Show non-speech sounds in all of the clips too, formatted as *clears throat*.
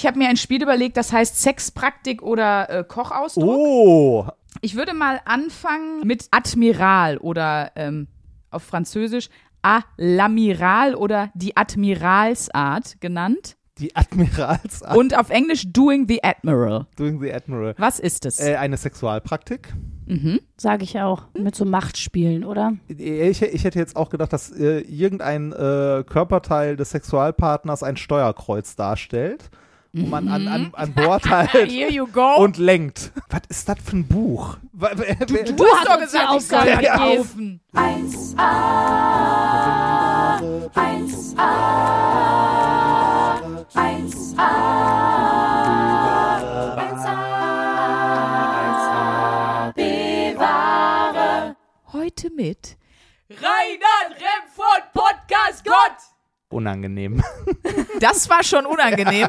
Ich habe mir ein Spiel überlegt, das heißt Sexpraktik oder äh, Kochausdruck. Oh, Ich würde mal anfangen mit Admiral oder ähm, auf Französisch à l'amiral oder die Admiralsart genannt. die Admiralsart Und auf Englisch Doing the Admiral. doing the Admiral. Was ist es? Äh, eine Sexualpraktik. mhm. Sage ich auch. Mit so Machtspielen, oder? Ich, ich hätte jetzt auch gedacht, dass äh, irgendein äh, Körperteil des Sexualpartners ein Steuerkreuz darstellt, wo man an, an, an Bord halt *laughs* Here you go. und lenkt. Was ist das für ein Buch? Wer- wer- du hast doch gesagt, ich soll Aufgabe das gegeben. kaufen. 1A. Heute mit Reinhard Remford Podcast Gott. Unangenehm. *laughs* Das war schon unangenehm.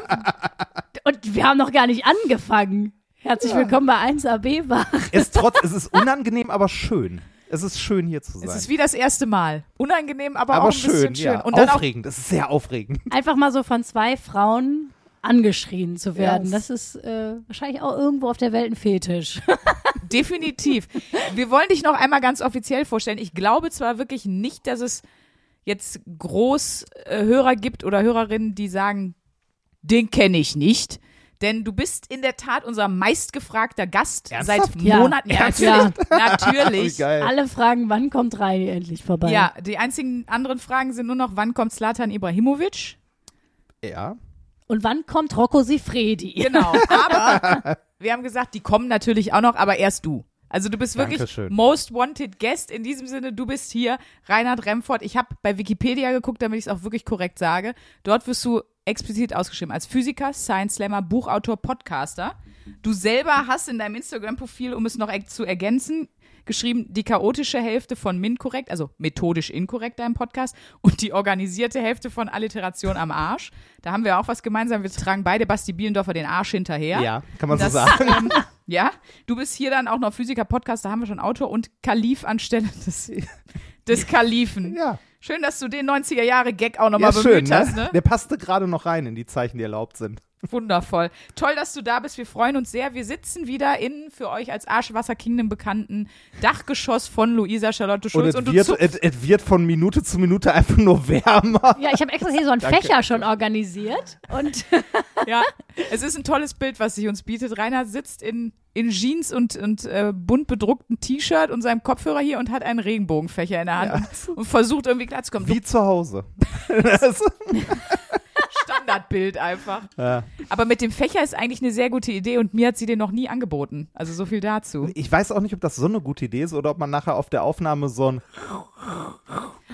*laughs* Und wir haben noch gar nicht angefangen. Herzlich willkommen bei 1AB Wach. es, trotz, es ist *laughs* unangenehm, aber schön. Es ist schön, hier zu sein. Es ist wie das erste Mal. Unangenehm, aber, aber auch ein schön, bisschen schön. ja. Und dann auch aufregend. Es ist sehr aufregend. Einfach mal so von zwei Frauen angeschrien zu werden. Ja, das ist äh, wahrscheinlich auch irgendwo auf der Welt ein Fetisch. Definitiv. Wir wollen dich noch einmal ganz offiziell vorstellen. Ich glaube zwar wirklich nicht, dass es jetzt groß äh, Hörer gibt oder Hörerinnen, die sagen, den kenne ich nicht. Denn du bist in der Tat unser meistgefragter Gast Ernsthaft? seit Ja. Monaten. Ja, Ernsthaft? natürlich. *laughs* Natürlich. geil. Alle fragen, wann kommt Reini endlich vorbei? Ja, die einzigen anderen Fragen sind nur noch, wann kommt Zlatan Ibrahimovic? Ja. Und wann kommt Rocco Sifredi? Genau. *laughs* Aber wir haben gesagt, die kommen natürlich auch noch, aber erst du. Also du bist wirklich Dankeschön. Most Wanted Guest. In diesem Sinne, du bist hier, Reinhard Remford. Ich habe bei Wikipedia geguckt, damit ich es auch wirklich korrekt sage. Dort wirst du explizit ausgeschrieben als Physiker, Science Slammer, Buchautor, Podcaster. Du selber hast in deinem Instagram-Profil, um es noch zu ergänzen, geschrieben, die chaotische Hälfte von MINT-korrekt, also methodisch inkorrekt deinem Podcast, und die organisierte Hälfte von Alliteration am Arsch. Da haben wir auch was gemeinsam. Wir tragen beide Basti Bielendorfer den Arsch hinterher. Ja, kann man Das, so sagen. Ähm, ja, du bist hier dann auch noch Physiker, Podcast, da haben wir schon Autor und Kalif anstelle *laughs* des, des Kalifen. Ja. Schön, dass du den 90er Jahre Gag auch Ja, nochmal schön, bemüht ne? hast, ne? Der passte gerade noch rein in die Zeichen, die erlaubt sind. Wundervoll. Toll, dass du da bist. Wir freuen uns sehr. Wir sitzen wieder in für euch als Arschwasser Kingdom bekannten Dachgeschoss von Luisa Charlotte Schulz. es Und, wird, es, es wird von Minute zu Minute einfach nur wärmer. Ja, ich habe extra hier so einen Danke. Fächer schon organisiert. Und *laughs* ja, es ist ein tolles Bild, was sich uns bietet. Rainer sitzt in, in Jeans und, und äh, bunt bedrucktem T-Shirt und seinem Kopfhörer hier und hat einen Regenbogenfächer in der Hand und, und versucht irgendwie klarzukommen. Wie zu Hause. *laughs* *laughs* Standardbild einfach. *laughs* ja. Aber mit dem Fächer ist eigentlich eine sehr gute Idee und mir hat sie den noch nie angeboten. Also so viel dazu. Ich weiß auch nicht, ob das so eine gute Idee ist oder ob man nachher auf der Aufnahme so ein. *laughs*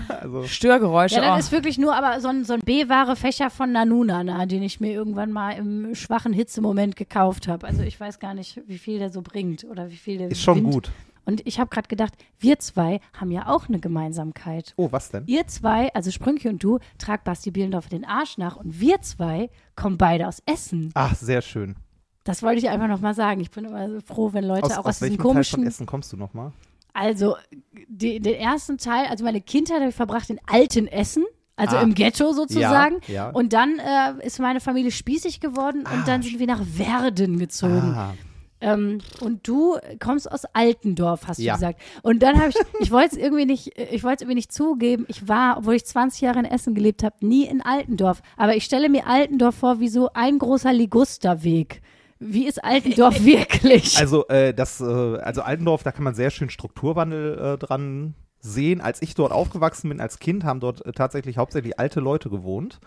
Also, Störgeräusche. ja, dann oh. ist wirklich nur aber so ein, so ein B-Ware-Fächer von Nanuna, na, den ich mir irgendwann mal im schwachen Hitzemoment gekauft habe. Also ich weiß gar nicht, wie viel der so bringt oder wie viel der ist schon Wind. gut. Und ich habe gerade gedacht, wir zwei haben ja auch eine Gemeinsamkeit. Oh, was denn? Ihr zwei, also Sprünche und du, tragt Basti Bielendorf den Arsch nach und wir zwei kommen beide aus Essen. Ach, sehr schön. Das wollte ich einfach nochmal sagen. Ich bin immer so froh, wenn Leute Aus, auch aus aus, diesem welchem Teil von komischen. Essen kommst du nochmal? Also, die, den ersten Teil, also meine Kindheit habe ich verbracht in alten Essen. Also Ah. im Ghetto sozusagen. Ja, ja. Und dann äh, ist meine Familie spießig geworden und Ah. dann sind wir nach Werden gezogen. Ah, Ähm, und du kommst aus Altendorf, hast du Ja. gesagt. Und dann habe ich, ich wollte es irgendwie nicht, ich wollte es irgendwie nicht zugeben. Ich war, obwohl ich 20 Jahre in Essen gelebt habe, nie in Altendorf. Aber ich stelle mir Altendorf vor wie so ein großer Ligusterweg. Wie ist Altendorf *laughs* wirklich? Also, äh, das, äh, also Altendorf, da kann man sehr schön Strukturwandel äh, dran sehen. Als ich dort aufgewachsen bin, als Kind, haben dort äh, tatsächlich hauptsächlich alte Leute gewohnt.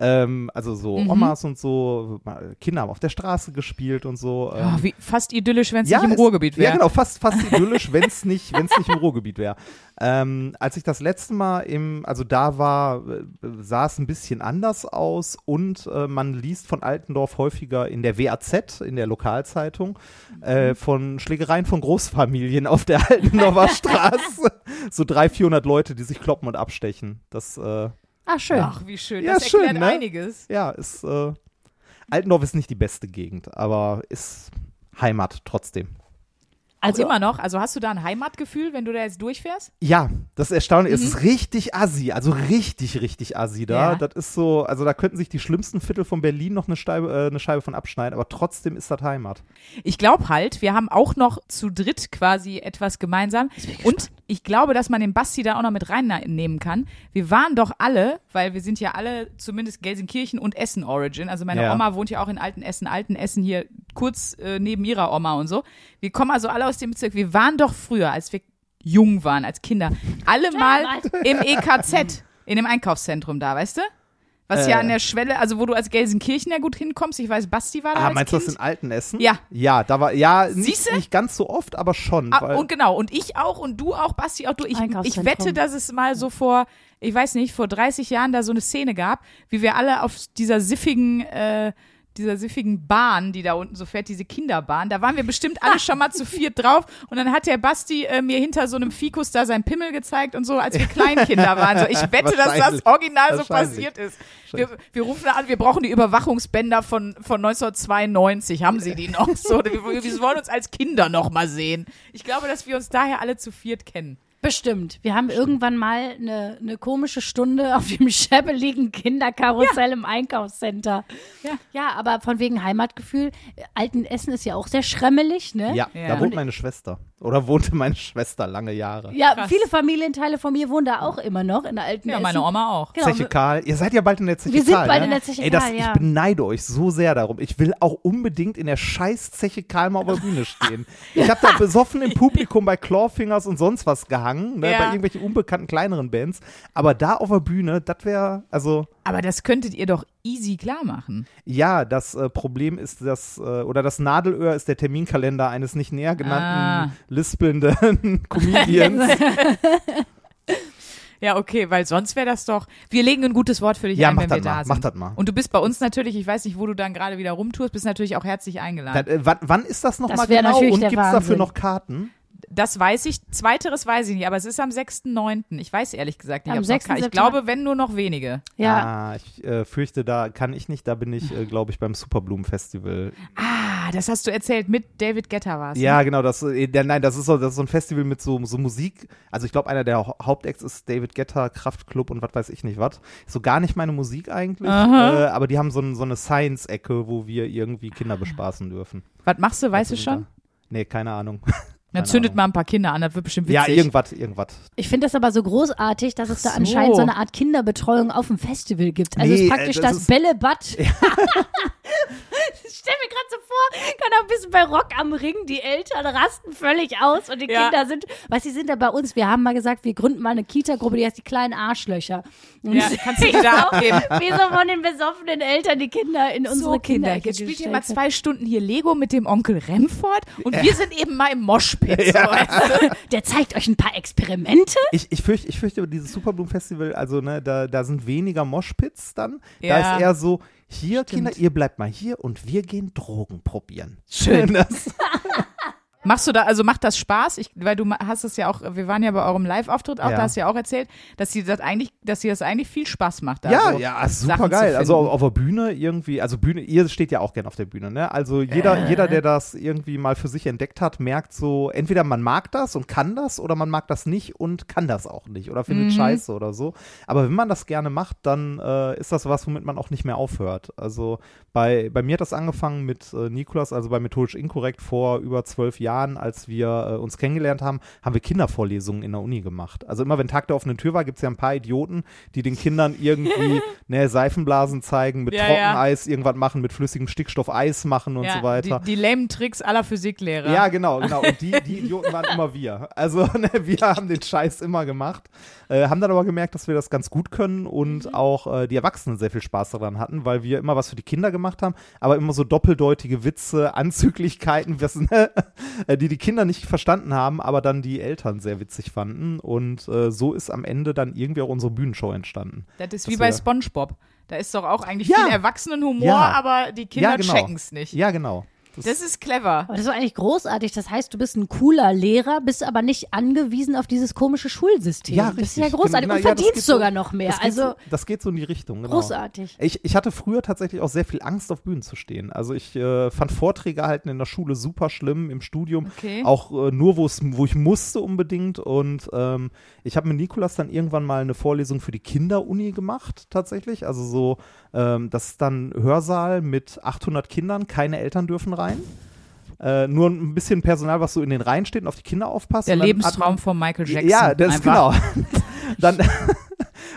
Ähm, also so Mhm. Omas und so, Kinder haben auf der Straße gespielt und so. Ähm, oh, wie, fast idyllisch, wenn es nicht im Ruhrgebiet wäre. Ja, genau, fast, fast *laughs* idyllisch, wenn es nicht, wenn's nicht im Ruhrgebiet wäre. Ähm, als ich das letzte Mal im, also da war, äh, sah es ein bisschen anders aus und äh, man liest von Altendorf häufiger in der WAZ, in der Lokalzeitung, äh, von Schlägereien von Großfamilien auf der Altendorfer *laughs* Straße. So 300, 400 Leute, die sich kloppen und abstechen. Das, äh, Ach, schön. Ach, wie schön. Ja, Das schön, erklärt ne? einiges. ja, ist, äh, Altendorf ist nicht die beste Gegend, aber ist Heimat trotzdem. Also immer noch. Also hast du da ein Heimatgefühl, wenn du da jetzt durchfährst? Ja, das ist erstaunlich. Es ist richtig assi, also richtig, richtig assi da. Ja. Das ist so, also da könnten sich die schlimmsten Viertel von Berlin noch eine Scheibe, äh, eine Scheibe von abschneiden, aber trotzdem ist das Heimat. Ich glaube halt, wir haben auch noch zu dritt quasi etwas gemeinsam. Und ich glaube, dass man den Basti da auch noch mit reinnehmen kann. Wir waren doch alle, weil wir sind ja alle zumindest Gelsenkirchen und Essen Origin. Also meine Ja. Oma wohnt ja auch in Altenessen, Altenessen hier kurz äh, neben ihrer Oma und so. Wir kommen also alle aus dem Bezirk. Wir waren doch früher, als wir jung waren, als Kinder, alle mal im EKZ, in dem Einkaufszentrum da, weißt du? Was ja Äh. an der Schwelle, also wo du als Gelsenkirchener gut hinkommst. Ich weiß, Basti war da Ah, als meinst du das in Altenessen? Ja. Ja, da war, ja, nicht, nicht ganz so oft, aber schon. Ah, weil, und genau, und ich auch und du auch, Basti auch du. Ich, ich wette, dass es mal so vor, ich weiß nicht, vor 30 Jahren da so eine Szene gab, wie wir alle auf dieser siffigen, äh, dieser siffigen Bahn, die da unten so fährt, diese Kinderbahn, da waren wir bestimmt alle schon mal zu viert drauf und dann hat der Basti äh, mir hinter so einem Fikus da sein Pimmel gezeigt und so, als wir Kleinkinder waren. So, ich *laughs* wette, dass das original so passiert ist. Wir, wir rufen an, wir brauchen die Überwachungsbänder von, von 1992. Haben sie die noch? So, wir, wir wollen uns als Kinder noch mal sehen. Ich glaube, dass wir uns daher alle zu viert kennen. Bestimmt. Wir haben irgendwann mal eine, eine komische Stunde auf dem *laughs* scheppeligen Kinderkarussell im Einkaufscenter. Ja. ja, aber von wegen Heimatgefühl. Altenessen ist ja auch sehr schremmelig, ne? ja, Ja. da wohnt meine Schwester. Oder wohnte meine Schwester lange Jahre. Ja, Krass. viele Familienteile von mir wohnen da auch immer noch in der alten Ja, meine Oma auch. Genau. Zeche Karl. Ihr seid ja bald in der Zeche Wir sind Karl, bald ne? in der Zeche Ey, das, Karl, ja. Ich beneide euch so sehr darum. Ich will auch unbedingt in der scheiß Zeche Karl mal auf der Bühne stehen. *laughs* Ich habe da besoffen im Publikum bei Clawfingers und sonst was gehangen, ne, Ja. bei irgendwelchen unbekannten kleineren Bands. Aber da auf der Bühne, das wäre, also Aber das könntet ihr doch easy klar machen. ja, das äh, Problem ist das, äh, oder das Nadelöhr ist der Terminkalender eines nicht näher genannten, Ah. lispelnden *laughs* Comedians. Ja, okay, weil sonst wäre das doch. Wir legen ein gutes Wort für dich Ja, ein, wenn wir das da mal, sind. mach das mal. Und du bist bei uns natürlich, ich weiß nicht, wo du dann gerade wieder rumtust, bist natürlich auch herzlich eingeladen. Das, äh, wann, wann ist das nochmal genau? natürlich Und gibt es dafür noch Karten? Das weiß ich. Zweiteres weiß ich nicht, aber es ist am 6.9. Ich weiß ehrlich gesagt nicht. Am ob's noch 6. kann. Ich glaube, wenn nur noch wenige. Ja, Ah, ich äh, fürchte, da kann ich nicht. Da bin ich, äh, glaube ich, beim Superblumen-Festival. Ah, das hast du erzählt. Mit David Guetta war es. Ja, genau. Das, äh, nein, das ist, so, das ist so ein Festival mit so, so Musik. Also ich glaube, einer der Hau- Hauptacts ist David Guetta, Kraftklub und was weiß ich nicht was. So gar nicht meine Musik eigentlich. Äh, aber die haben so, ein, so eine Science-Ecke, wo wir irgendwie Kinder bespaßen dürfen. Was machst du, weißt du schon? da- Nee, keine Ahnung. *laughs* Dann zündet Ahnung. mal ein paar Kinder an, das wird bestimmt witzig. Ja, irgendwas, irgendwas. ich finde das aber so großartig, dass es da so. anscheinend so eine Art Kinderbetreuung auf dem Festival gibt. Also es Nee, ist praktisch äh, das das, ist- Bällebad. *laughs* Ich stell mir gerade so vor, kann auch ein bisschen bei Rock am Ring, die Eltern rasten völlig aus und die Ja. Kinder sind, was die sind da bei uns, wir haben mal gesagt, wir gründen mal eine Kita-Gruppe, die heißt die kleinen Arschlöcher. Und Ja, *laughs* kannst du da abgeben? Wie so von den besoffenen Eltern die Kinder in unsere so, Kinder, jetzt spielt ihr mal zwei Stunden hier Lego mit dem Onkel Remford und wir sind eben mal im Moshpit. *laughs* So, Ja. weißt du? Der zeigt euch ein paar Experimente. Ich, ich, fürchte, ich fürchte, dieses Superblumen-Festival, also ne, da, da sind weniger Moshpits dann. Da Ja. ist eher so, hier, Stimmt. Kinder, ihr bleibt mal hier und wir gehen Drogen probieren. Schön. *laughs* Das, *laughs* Machst du da, also macht das Spaß? Ich, weil du hast es ja auch, wir waren ja bei eurem Live-Auftritt auch, Ja. da hast du ja auch erzählt, dass sie das eigentlich, dass sie das eigentlich viel Spaß macht. Ja, so ja, super geil. Also auf, auf der Bühne irgendwie, also Bühne, ihr steht ja auch gerne auf der Bühne, ne? Also jeder, Äh. jeder, der das irgendwie mal für sich entdeckt hat, merkt so, entweder man mag das und kann das oder man mag das nicht und kann das auch nicht oder findet Mhm. Scheiße oder so. Aber wenn man das gerne macht, dann äh, ist das was, womit man auch nicht mehr aufhört. Also bei, bei mir hat das angefangen mit äh, Nikolas, also bei Methodisch Inkorrekt vor über zwölf Jahren, als wir äh, uns kennengelernt haben, haben wir Kindervorlesungen in der Uni gemacht. Also immer wenn Tag der offenen Tür war, gibt es ja ein paar Idioten, die den Kindern irgendwie *laughs* ne, Seifenblasen zeigen, mit Ja, ja. Trockeneis irgendwas machen, mit flüssigem Stickstoff Eis machen und ja, so weiter. Die, die lamen Tricks aller Physiklehrer. Ja, genau, genau. Und die, die *laughs* Idioten waren immer wir. Also ne, wir haben den Scheiß immer gemacht, äh, haben dann aber gemerkt, dass wir das ganz gut können und Mhm. auch äh, die Erwachsenen sehr viel Spaß daran hatten, weil wir immer was für die Kinder gemacht haben, aber immer so doppeldeutige Witze, Anzüglichkeiten, *laughs* was, ne, die die Kinder nicht verstanden haben, aber dann die Eltern sehr witzig fanden. Und äh, so ist am Ende dann irgendwie auch unsere Bühnenshow entstanden. Das ist wie bei SpongeBob. Da ist doch auch eigentlich Ja. viel Erwachsenenhumor, Ja. aber die Kinder Ja, genau. checken's nicht. Ja, genau. Das ist clever. Aber das ist doch eigentlich großartig. Das heißt, du bist ein cooler Lehrer, bist aber nicht angewiesen auf dieses komische Schulsystem. Ja, Das ist richtig. ja großartig. Genau, Und ja, das verdienst geht so- sogar noch mehr. Das geht, Also so, das geht so in die Richtung. Genau. großartig. Ich, ich hatte früher tatsächlich auch sehr viel Angst, auf Bühnen zu stehen. Also ich äh, fand Vorträge halten in der Schule super schlimm, im Studium. Okay. Auch äh, nur, wo ich musste unbedingt. Und ähm, ich habe mit Nikolas dann irgendwann mal eine Vorlesung für die Kinderuni gemacht, tatsächlich. Also so, ähm, das ist dann Hörsaal mit 800 Kindern, keine Eltern dürfen rein. Äh, nur ein bisschen Personal, was so in den Reihen steht und auf die Kinder aufpasst. Der Lebenstraum von Michael Jackson. ja, das ist Einfach. genau. *laughs* dann, *laughs*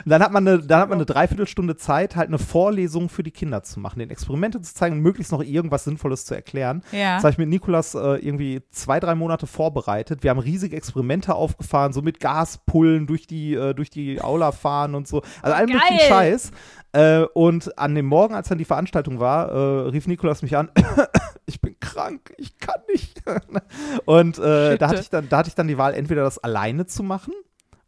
dann hat man eine, dann hat man eine Dreiviertelstunde Zeit, halt eine Vorlesung für die Kinder zu machen, den Experimente zu zeigen und möglichst noch irgendwas Sinnvolles zu erklären. Ja. Das habe ich mit Nikolas äh, irgendwie zwei, drei Monate vorbereitet. Wir haben riesige Experimente aufgefahren, so mit Gaspullen durch die, äh, durch die Aula fahren und so. Also allen möglichen. Scheiß. Äh, und an dem Morgen, als dann die Veranstaltung war, äh, rief Nikolas mich an. *coughs* ich bin krank, ich kann nicht. *laughs* und äh, da, hatte ich dann, da hatte ich dann die Wahl, entweder das alleine zu machen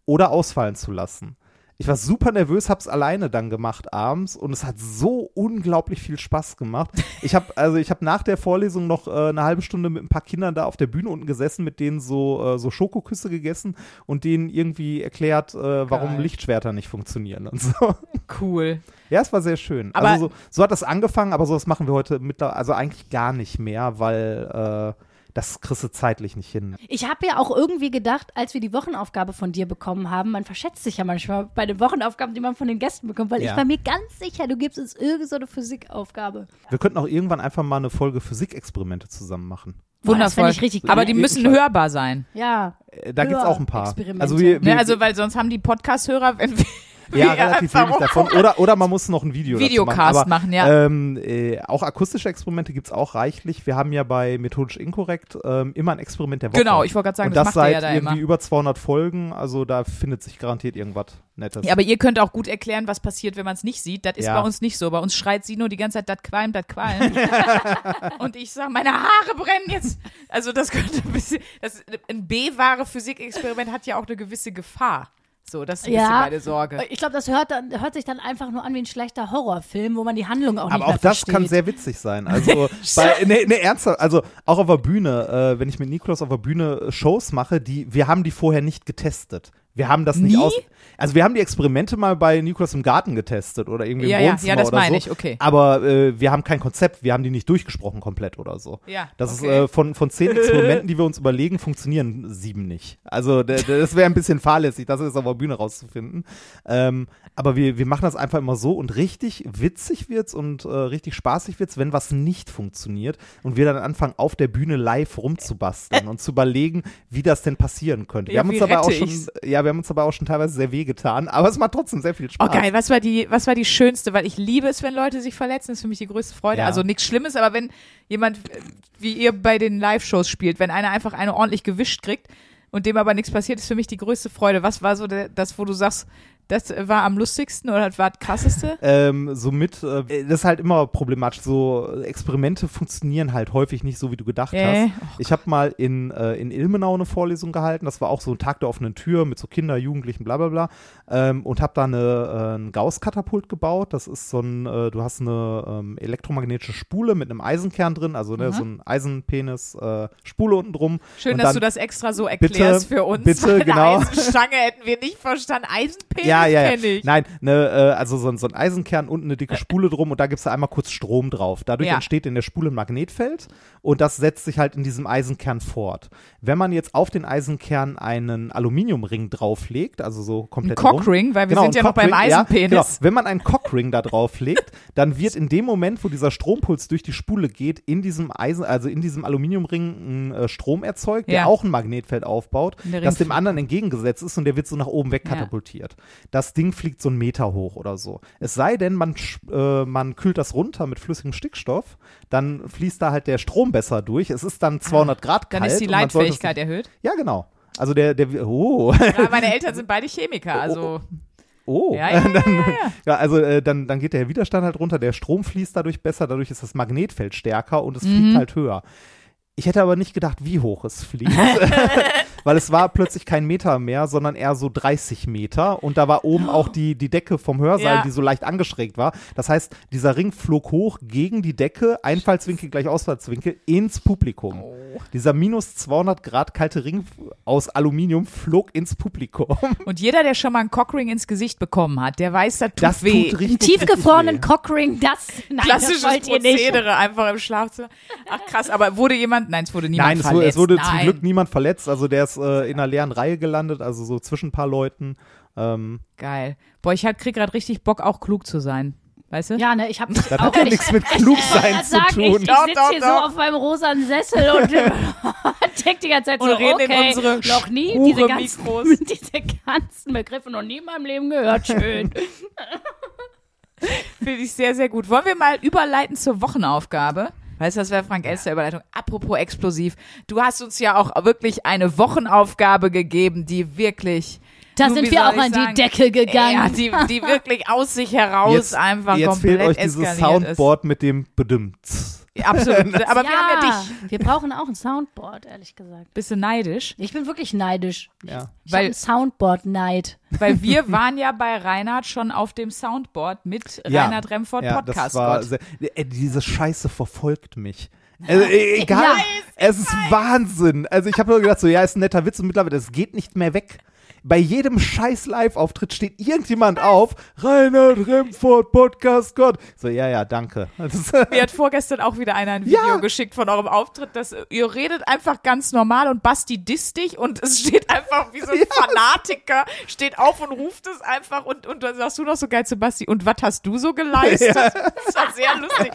oder ausfallen zu lassen. Ich war super nervös, hab's alleine dann gemacht abends und es hat so unglaublich viel Spaß gemacht. Ich habe also ich habe nach der Vorlesung noch äh, eine halbe Stunde mit ein paar Kindern da auf der Bühne unten gesessen, mit denen so äh, so Schokoküsse gegessen und denen irgendwie erklärt, äh, warum Geil. Lichtschwerter nicht funktionieren und so. Cool. Ja, es war sehr schön. Aber- also so, so hat das angefangen, aber sowas machen wir heute mittlerweile, also eigentlich gar nicht mehr, weil äh, das kriegst du zeitlich nicht hin. Ich habe ja auch irgendwie gedacht, als wir die Wochenaufgabe von dir bekommen haben, man verschätzt sich ja manchmal bei den Wochenaufgaben, die man von den Gästen bekommt, weil Ja. ich war mir ganz sicher, du gibst uns irgendeine so eine Physikaufgabe. Wir könnten auch irgendwann einfach mal eine Folge Physikexperimente zusammen machen. Wundervoll. fänd ich richtig Aber die müssen hörbar sein. Ja. Äh, Da gibt's auch ein paar. Also wir, wir, Ne, also, weil sonst haben die Podcast-Hörer, wenn wir, ja, relativ wenig davon. Oder, oder man muss noch ein Video Videocast machen. Aber, machen, ja. Ähm, äh, auch akustische Experimente gibt's auch reichlich. Wir haben ja bei Methodisch Inkorrekt ähm, immer ein Experiment der Woche. Genau, ich wollte gerade sagen, Und das das seit ja da irgendwie immer. über 200 Folgen. Also da findet sich garantiert irgendwas Nettes. Ja, aber ihr könnt auch gut erklären, was passiert, wenn man es nicht sieht. Das ist Ja. bei uns nicht so. Bei uns schreit sie nur die ganze Zeit, das qualmt, das qualmt. *laughs* und ich sage, meine Haare brennen jetzt. Also das könnte ein bisschen, das, ein B-wahre Physikexperiment hat ja auch eine gewisse Gefahr. So, das ist ein bisschen Ja. meine Sorge. Ich glaube, das hört, dann, hört sich dann einfach nur an wie ein schlechter Horrorfilm, wo man die Handlung auch nicht Aber mehr auch das versteht. kann sehr witzig sein. Also *laughs* bei, ne, ne, ernsthaft, also auch auf der Bühne, äh, wenn ich mit Nikolaus auf der Bühne äh, Shows mache, die, wir haben die vorher nicht getestet. Wir haben das nicht Nie? aus. Also wir haben die Experimente mal bei Nikolaus im Garten getestet oder irgendwie im Ja, ja, Wohnzimmer ja, das oder meine so. ich, okay. Aber äh, wir haben kein Konzept, wir haben die nicht durchgesprochen komplett oder so. Ja, Das okay. ist äh, von, von zehn *laughs* Experimenten, die wir uns überlegen, funktionieren sieben nicht. Also das wäre ein bisschen fahrlässig, das jetzt auf der Bühne rauszufinden. Ähm, aber wir, wir machen das einfach immer so und richtig witzig wird's und äh, richtig spaßig wird's, wenn was nicht funktioniert und wir dann anfangen, auf der Bühne live rumzubasteln *laughs* und zu überlegen, wie das denn passieren könnte. Wir Ja, haben uns dabei auch schon, ich's? Ja, wir haben uns dabei auch schon teilweise sehr wehgetan, aber es macht trotzdem sehr viel Spaß. Oh geil, was war die, was war die schönste? Weil ich liebe es, wenn Leute sich verletzen. Das ist für mich die größte Freude. Ja. Also nichts Schlimmes, aber wenn jemand, äh, wie ihr bei den Live-Shows spielt, wenn einer einfach eine ordentlich gewischt kriegt und dem aber nichts passiert, ist für mich die größte Freude. Was war so der, das, wo du sagst, das war am lustigsten oder das war das krasseste? *laughs* Ähm, somit, äh, das ist halt immer problematisch. So äh, Experimente funktionieren halt häufig nicht so, wie du gedacht Äh, hast. Ich habe mal in, äh, in Ilmenau eine Vorlesung gehalten. Das war auch so ein Tag der offenen Tür mit so Kinder, Jugendlichen, bla bla bla. Ähm, und habe da eine, äh, ein Gauss-Katapult gebaut. Das ist so ein, äh, du hast eine ähm, elektromagnetische Spule mit einem Eisenkern drin, also ne, Mhm. so ein Eisenpenis, äh, Spule unten drum. Schön, dass dann- du das extra so erklärst für uns. bitte, *laughs* genau. Eisenstange hätten wir nicht verstanden. Eisenpenis Ja, ja, ja. ich. Nein, ne, äh, also so, ein- so ein Eisenkern und eine dicke Spule drum und da gibt's da einmal kurz Strom drauf. Dadurch Ja. entsteht in der Spule ein Magnetfeld und das setzt sich halt in diesem Eisenkern fort. Wenn man jetzt auf den Eisenkern einen Aluminiumring drauflegt, also so Ein komplett rum, Cockring, weil wir Genau, sind ja ein noch beim Cockring, ja, Eisenpenis. genau. Wenn man einen Cockring da drauflegt, dann wird in dem Moment, wo dieser Strompuls durch die Spule geht, in diesem Eisen, also in diesem Aluminiumring ein äh, Strom erzeugt, der Ja. auch ein Magnetfeld aufbaut, der das dem anderen entgegengesetzt ist und der wird so nach oben weg Ja. Das Ding fliegt so einen Meter hoch oder so. Es sei denn, man, äh, man kühlt das runter mit flüssigem Stickstoff, dann fließt da halt der Strom besser durch. Es ist dann 200 Grad Ah, Dann kalt. ist die Leitfähigkeit erhöht. Ja, genau. Also der, der, oh, Ja, meine Eltern sind beide Chemiker, also Oh, Ja, ja, ja, dann, *laughs* ja, also äh, dann, dann geht der Widerstand halt runter, der Strom fließt dadurch besser, dadurch ist das Magnetfeld stärker und es Mhm. fliegt halt höher. Ich hätte aber nicht gedacht, wie hoch es fliegt. *laughs* weil es war plötzlich kein Meter mehr, sondern eher so 30 Meter und da war oben auch die, die Decke vom Hörsaal, Ja. die so leicht angeschrägt war. Das heißt, dieser Ring flog hoch gegen die Decke, Einfallswinkel gleich Ausfallswinkel, ins Publikum. Oh. Dieser minus 200 Grad kalte Ring aus Aluminium flog ins Publikum. *laughs* Und jeder, der schon mal einen Cockring ins Gesicht bekommen hat, der weiß, das tut Das weh. tut Einen richtig, tiefgefrorenen. Cockring, das, nein, Klassisches das wollt ihr nicht. Prozedere einfach im Schlafzimmer. Ach krass, aber wurde jemand, nein, es wurde niemand Nein, es verletzt. wurde, es wurde zum Nein. Glück niemand verletzt. Also der ist äh, in einer leeren Reihe gelandet, also so zwischen ein paar Leuten. Ähm, Geil. Boah, ich hab- krieg gerade richtig Bock, auch klug zu sein. Weißt du? Ja, ne, ich habe das hat ja nichts mit Klugsein zu sagen, ich, tun. ich Doch, sitze hier doch. so auf meinem rosanen Sessel und *laughs* äh, denk die ganze Zeit Und so, reden in okay, unsere noch nie diese ganzen, Mikros. *laughs* diese ganzen Begriffe noch nie in meinem Leben gehört. Schön. *laughs* Finde ich sehr, sehr gut. Wollen wir mal überleiten zur Wochenaufgabe? Weißt du, das wäre Frank Elster Überleitung. Apropos explosiv. Du hast uns ja auch wirklich eine Wochenaufgabe gegeben, die wirklich. Da sind wir auch an die sagen, Decke gegangen. Ja, die, die wirklich aus sich heraus Jetzt, einfach jetzt komplett fehlt euch dieses Soundboard mit dem Bedimmt. Absolut. *laughs* Aber wir haben ja dich. Wir brauchen auch ein Soundboard, ehrlich gesagt. Bist du neidisch? Ich bin wirklich neidisch. Ja. Ich Weil- Soundboard-Neid. Weil *laughs* wir waren ja bei Reinhard schon auf dem Soundboard mit Ja. Reinhard Remford ja, Podcast das war sehr, äh, diese Scheiße verfolgt mich. Also, äh, egal, Ja. es ist Wahnsinn. Also ich habe nur gedacht, so ja, ist ein netter Witz und mittlerweile, das geht nicht mehr weg. Bei jedem scheiß Live-Auftritt steht irgendjemand auf, Reinhard Remford, Podcast Gott. So, ja, ja, danke. *laughs* Mir hat vorgestern auch wieder einer ein Video Ja. geschickt von eurem Auftritt, dass ihr redet einfach ganz normal und Basti disst dich und es steht einfach wie so ein *laughs* Fanatiker, steht auf und ruft es einfach und, und dann sagst du noch so geil zu Basti, und was hast du so geleistet? *laughs* Das war sehr lustig.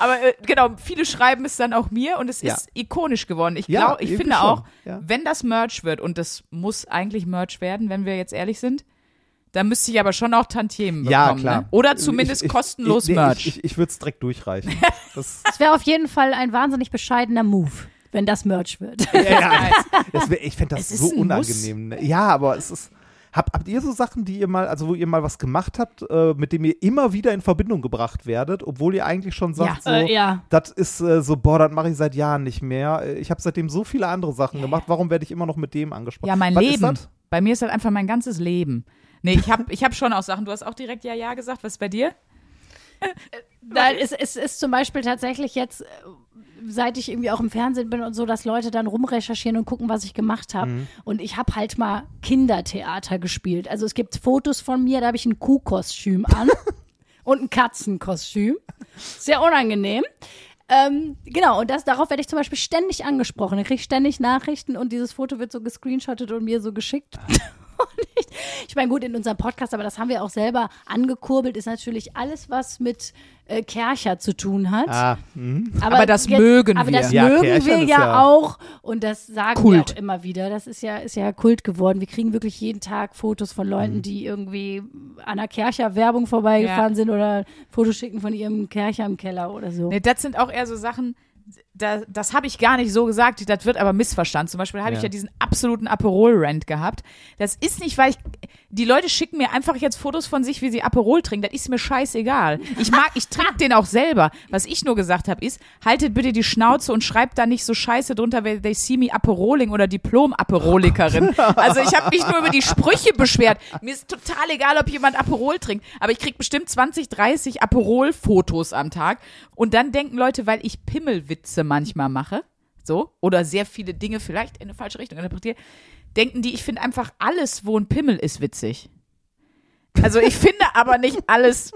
Aber äh, genau, viele schreiben es dann auch mir und es Ja. ist ikonisch geworden. Ich Ja, glaube, ich finde schon, auch, ja. wenn das Merch wird, und das muss eigentlich Merch werden, wenn wir jetzt ehrlich sind, dann müsste ich aber schon auch Tantiemen bekommen. ja, klar. Ne? Oder zumindest Ich- ich- kostenlos ich, nee, Merch. Ich, ich, ich würde es direkt durchreichen. *laughs* Das, Das wäre auf jeden Fall ein wahnsinnig bescheidener Move, wenn das Merch wird. ja, ja, *laughs* das wär, ich fände das Es so unangenehm. ne? Ja, aber es ist. Habt, habt ihr so Sachen, die ihr mal, also wo ihr mal was gemacht habt, äh, mit dem ihr immer wieder in Verbindung gebracht werdet, obwohl ihr eigentlich schon sagt, so, Äh, ja. das ist äh, so, boah, das mache ich seit Jahren nicht mehr. Äh, Ich habe seitdem so viele andere Sachen gemacht. Warum werde ich immer noch mit dem angesprochen? Ja, mein Was Leben. Bei mir ist das einfach mein ganzes Leben. Nee, ich habe ich hab schon auch Sachen. Du hast auch direkt Ja, Ja gesagt. Was ist bei dir? *laughs* Nein, es, es ist zum Beispiel tatsächlich jetzt, äh, seit ich irgendwie auch im Fernsehen bin und so, dass Leute dann rumrecherchieren und gucken, was ich gemacht habe. Mhm. Und ich habe halt mal Kindertheater gespielt. Also es gibt Fotos von mir, da habe ich ein Kuhkostüm an *laughs* und ein Katzenkostüm. Sehr unangenehm. Ähm, genau, und das, darauf werde ich zum Beispiel ständig angesprochen. Ich kriege ständig Nachrichten und dieses Foto wird so gescreenshottet und mir so geschickt. Und ich, meine, gut, in unserem Podcast, aber das haben wir auch selber angekurbelt, ist natürlich alles, was mit äh, Kercher zu tun hat. Ah, mhm. Aber das mögen aber wir. das Ja, mögen Kerchern wir ist ja, ja- auch und das sagen Kult. wir auch immer wieder. Das ist ja, ist ja Kult geworden. Wir kriegen wirklich jeden Tag Fotos von Leuten, Mhm. die irgendwie an einer Kercher-Werbung vorbeigefahren Ja. sind oder Fotos schicken von ihrem Kercher im Keller oder so. Nee, das sind auch eher so Sachen, da, das habe ich gar nicht so gesagt, das wird aber missverstanden. Zum Beispiel habe ich Ja. ja diesen absoluten Aperol-Rant gehabt. Das ist nicht, weil ich, die Leute schicken mir einfach jetzt Fotos von sich, wie sie Aperol trinken. Das ist mir scheißegal. Ich mag, ich trinke den auch selber. Was ich nur gesagt habe, ist, haltet bitte die Schnauze und schreibt da nicht so scheiße drunter, weil they see me Aperoling oder Diplom-Aperolikerin. Also ich habe mich nur über die Sprüche beschwert. Mir ist total egal, ob jemand Aperol trinkt, aber ich krieg bestimmt 20, 30 Aperol-Fotos am Tag. Und dann denken Leute, weil ich Pimmelwitze manchmal mache, so, oder sehr viele Dinge vielleicht in eine falsche Richtung interpretiere, denken die, ich finde einfach alles, wo ein Pimmel ist, witzig. Also ich finde aber nicht alles,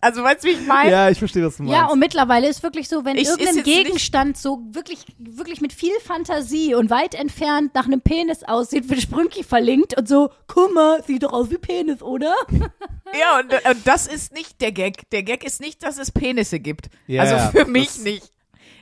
also weißt du, wie ich meine? Ja, ich verstehe, was du meinst. Ja, und mittlerweile ist wirklich so, wenn Ich- irgendein Gegenstand so wirklich, wirklich mit viel Fantasie und weit entfernt nach einem Penis aussieht, wird Sprünki verlinkt und so, guck mal, sieht doch aus wie Penis, oder? *laughs* Ja, und, und das ist nicht der Gag. Der Gag ist nicht, dass es Penisse gibt. Ja, also für mich das- nicht.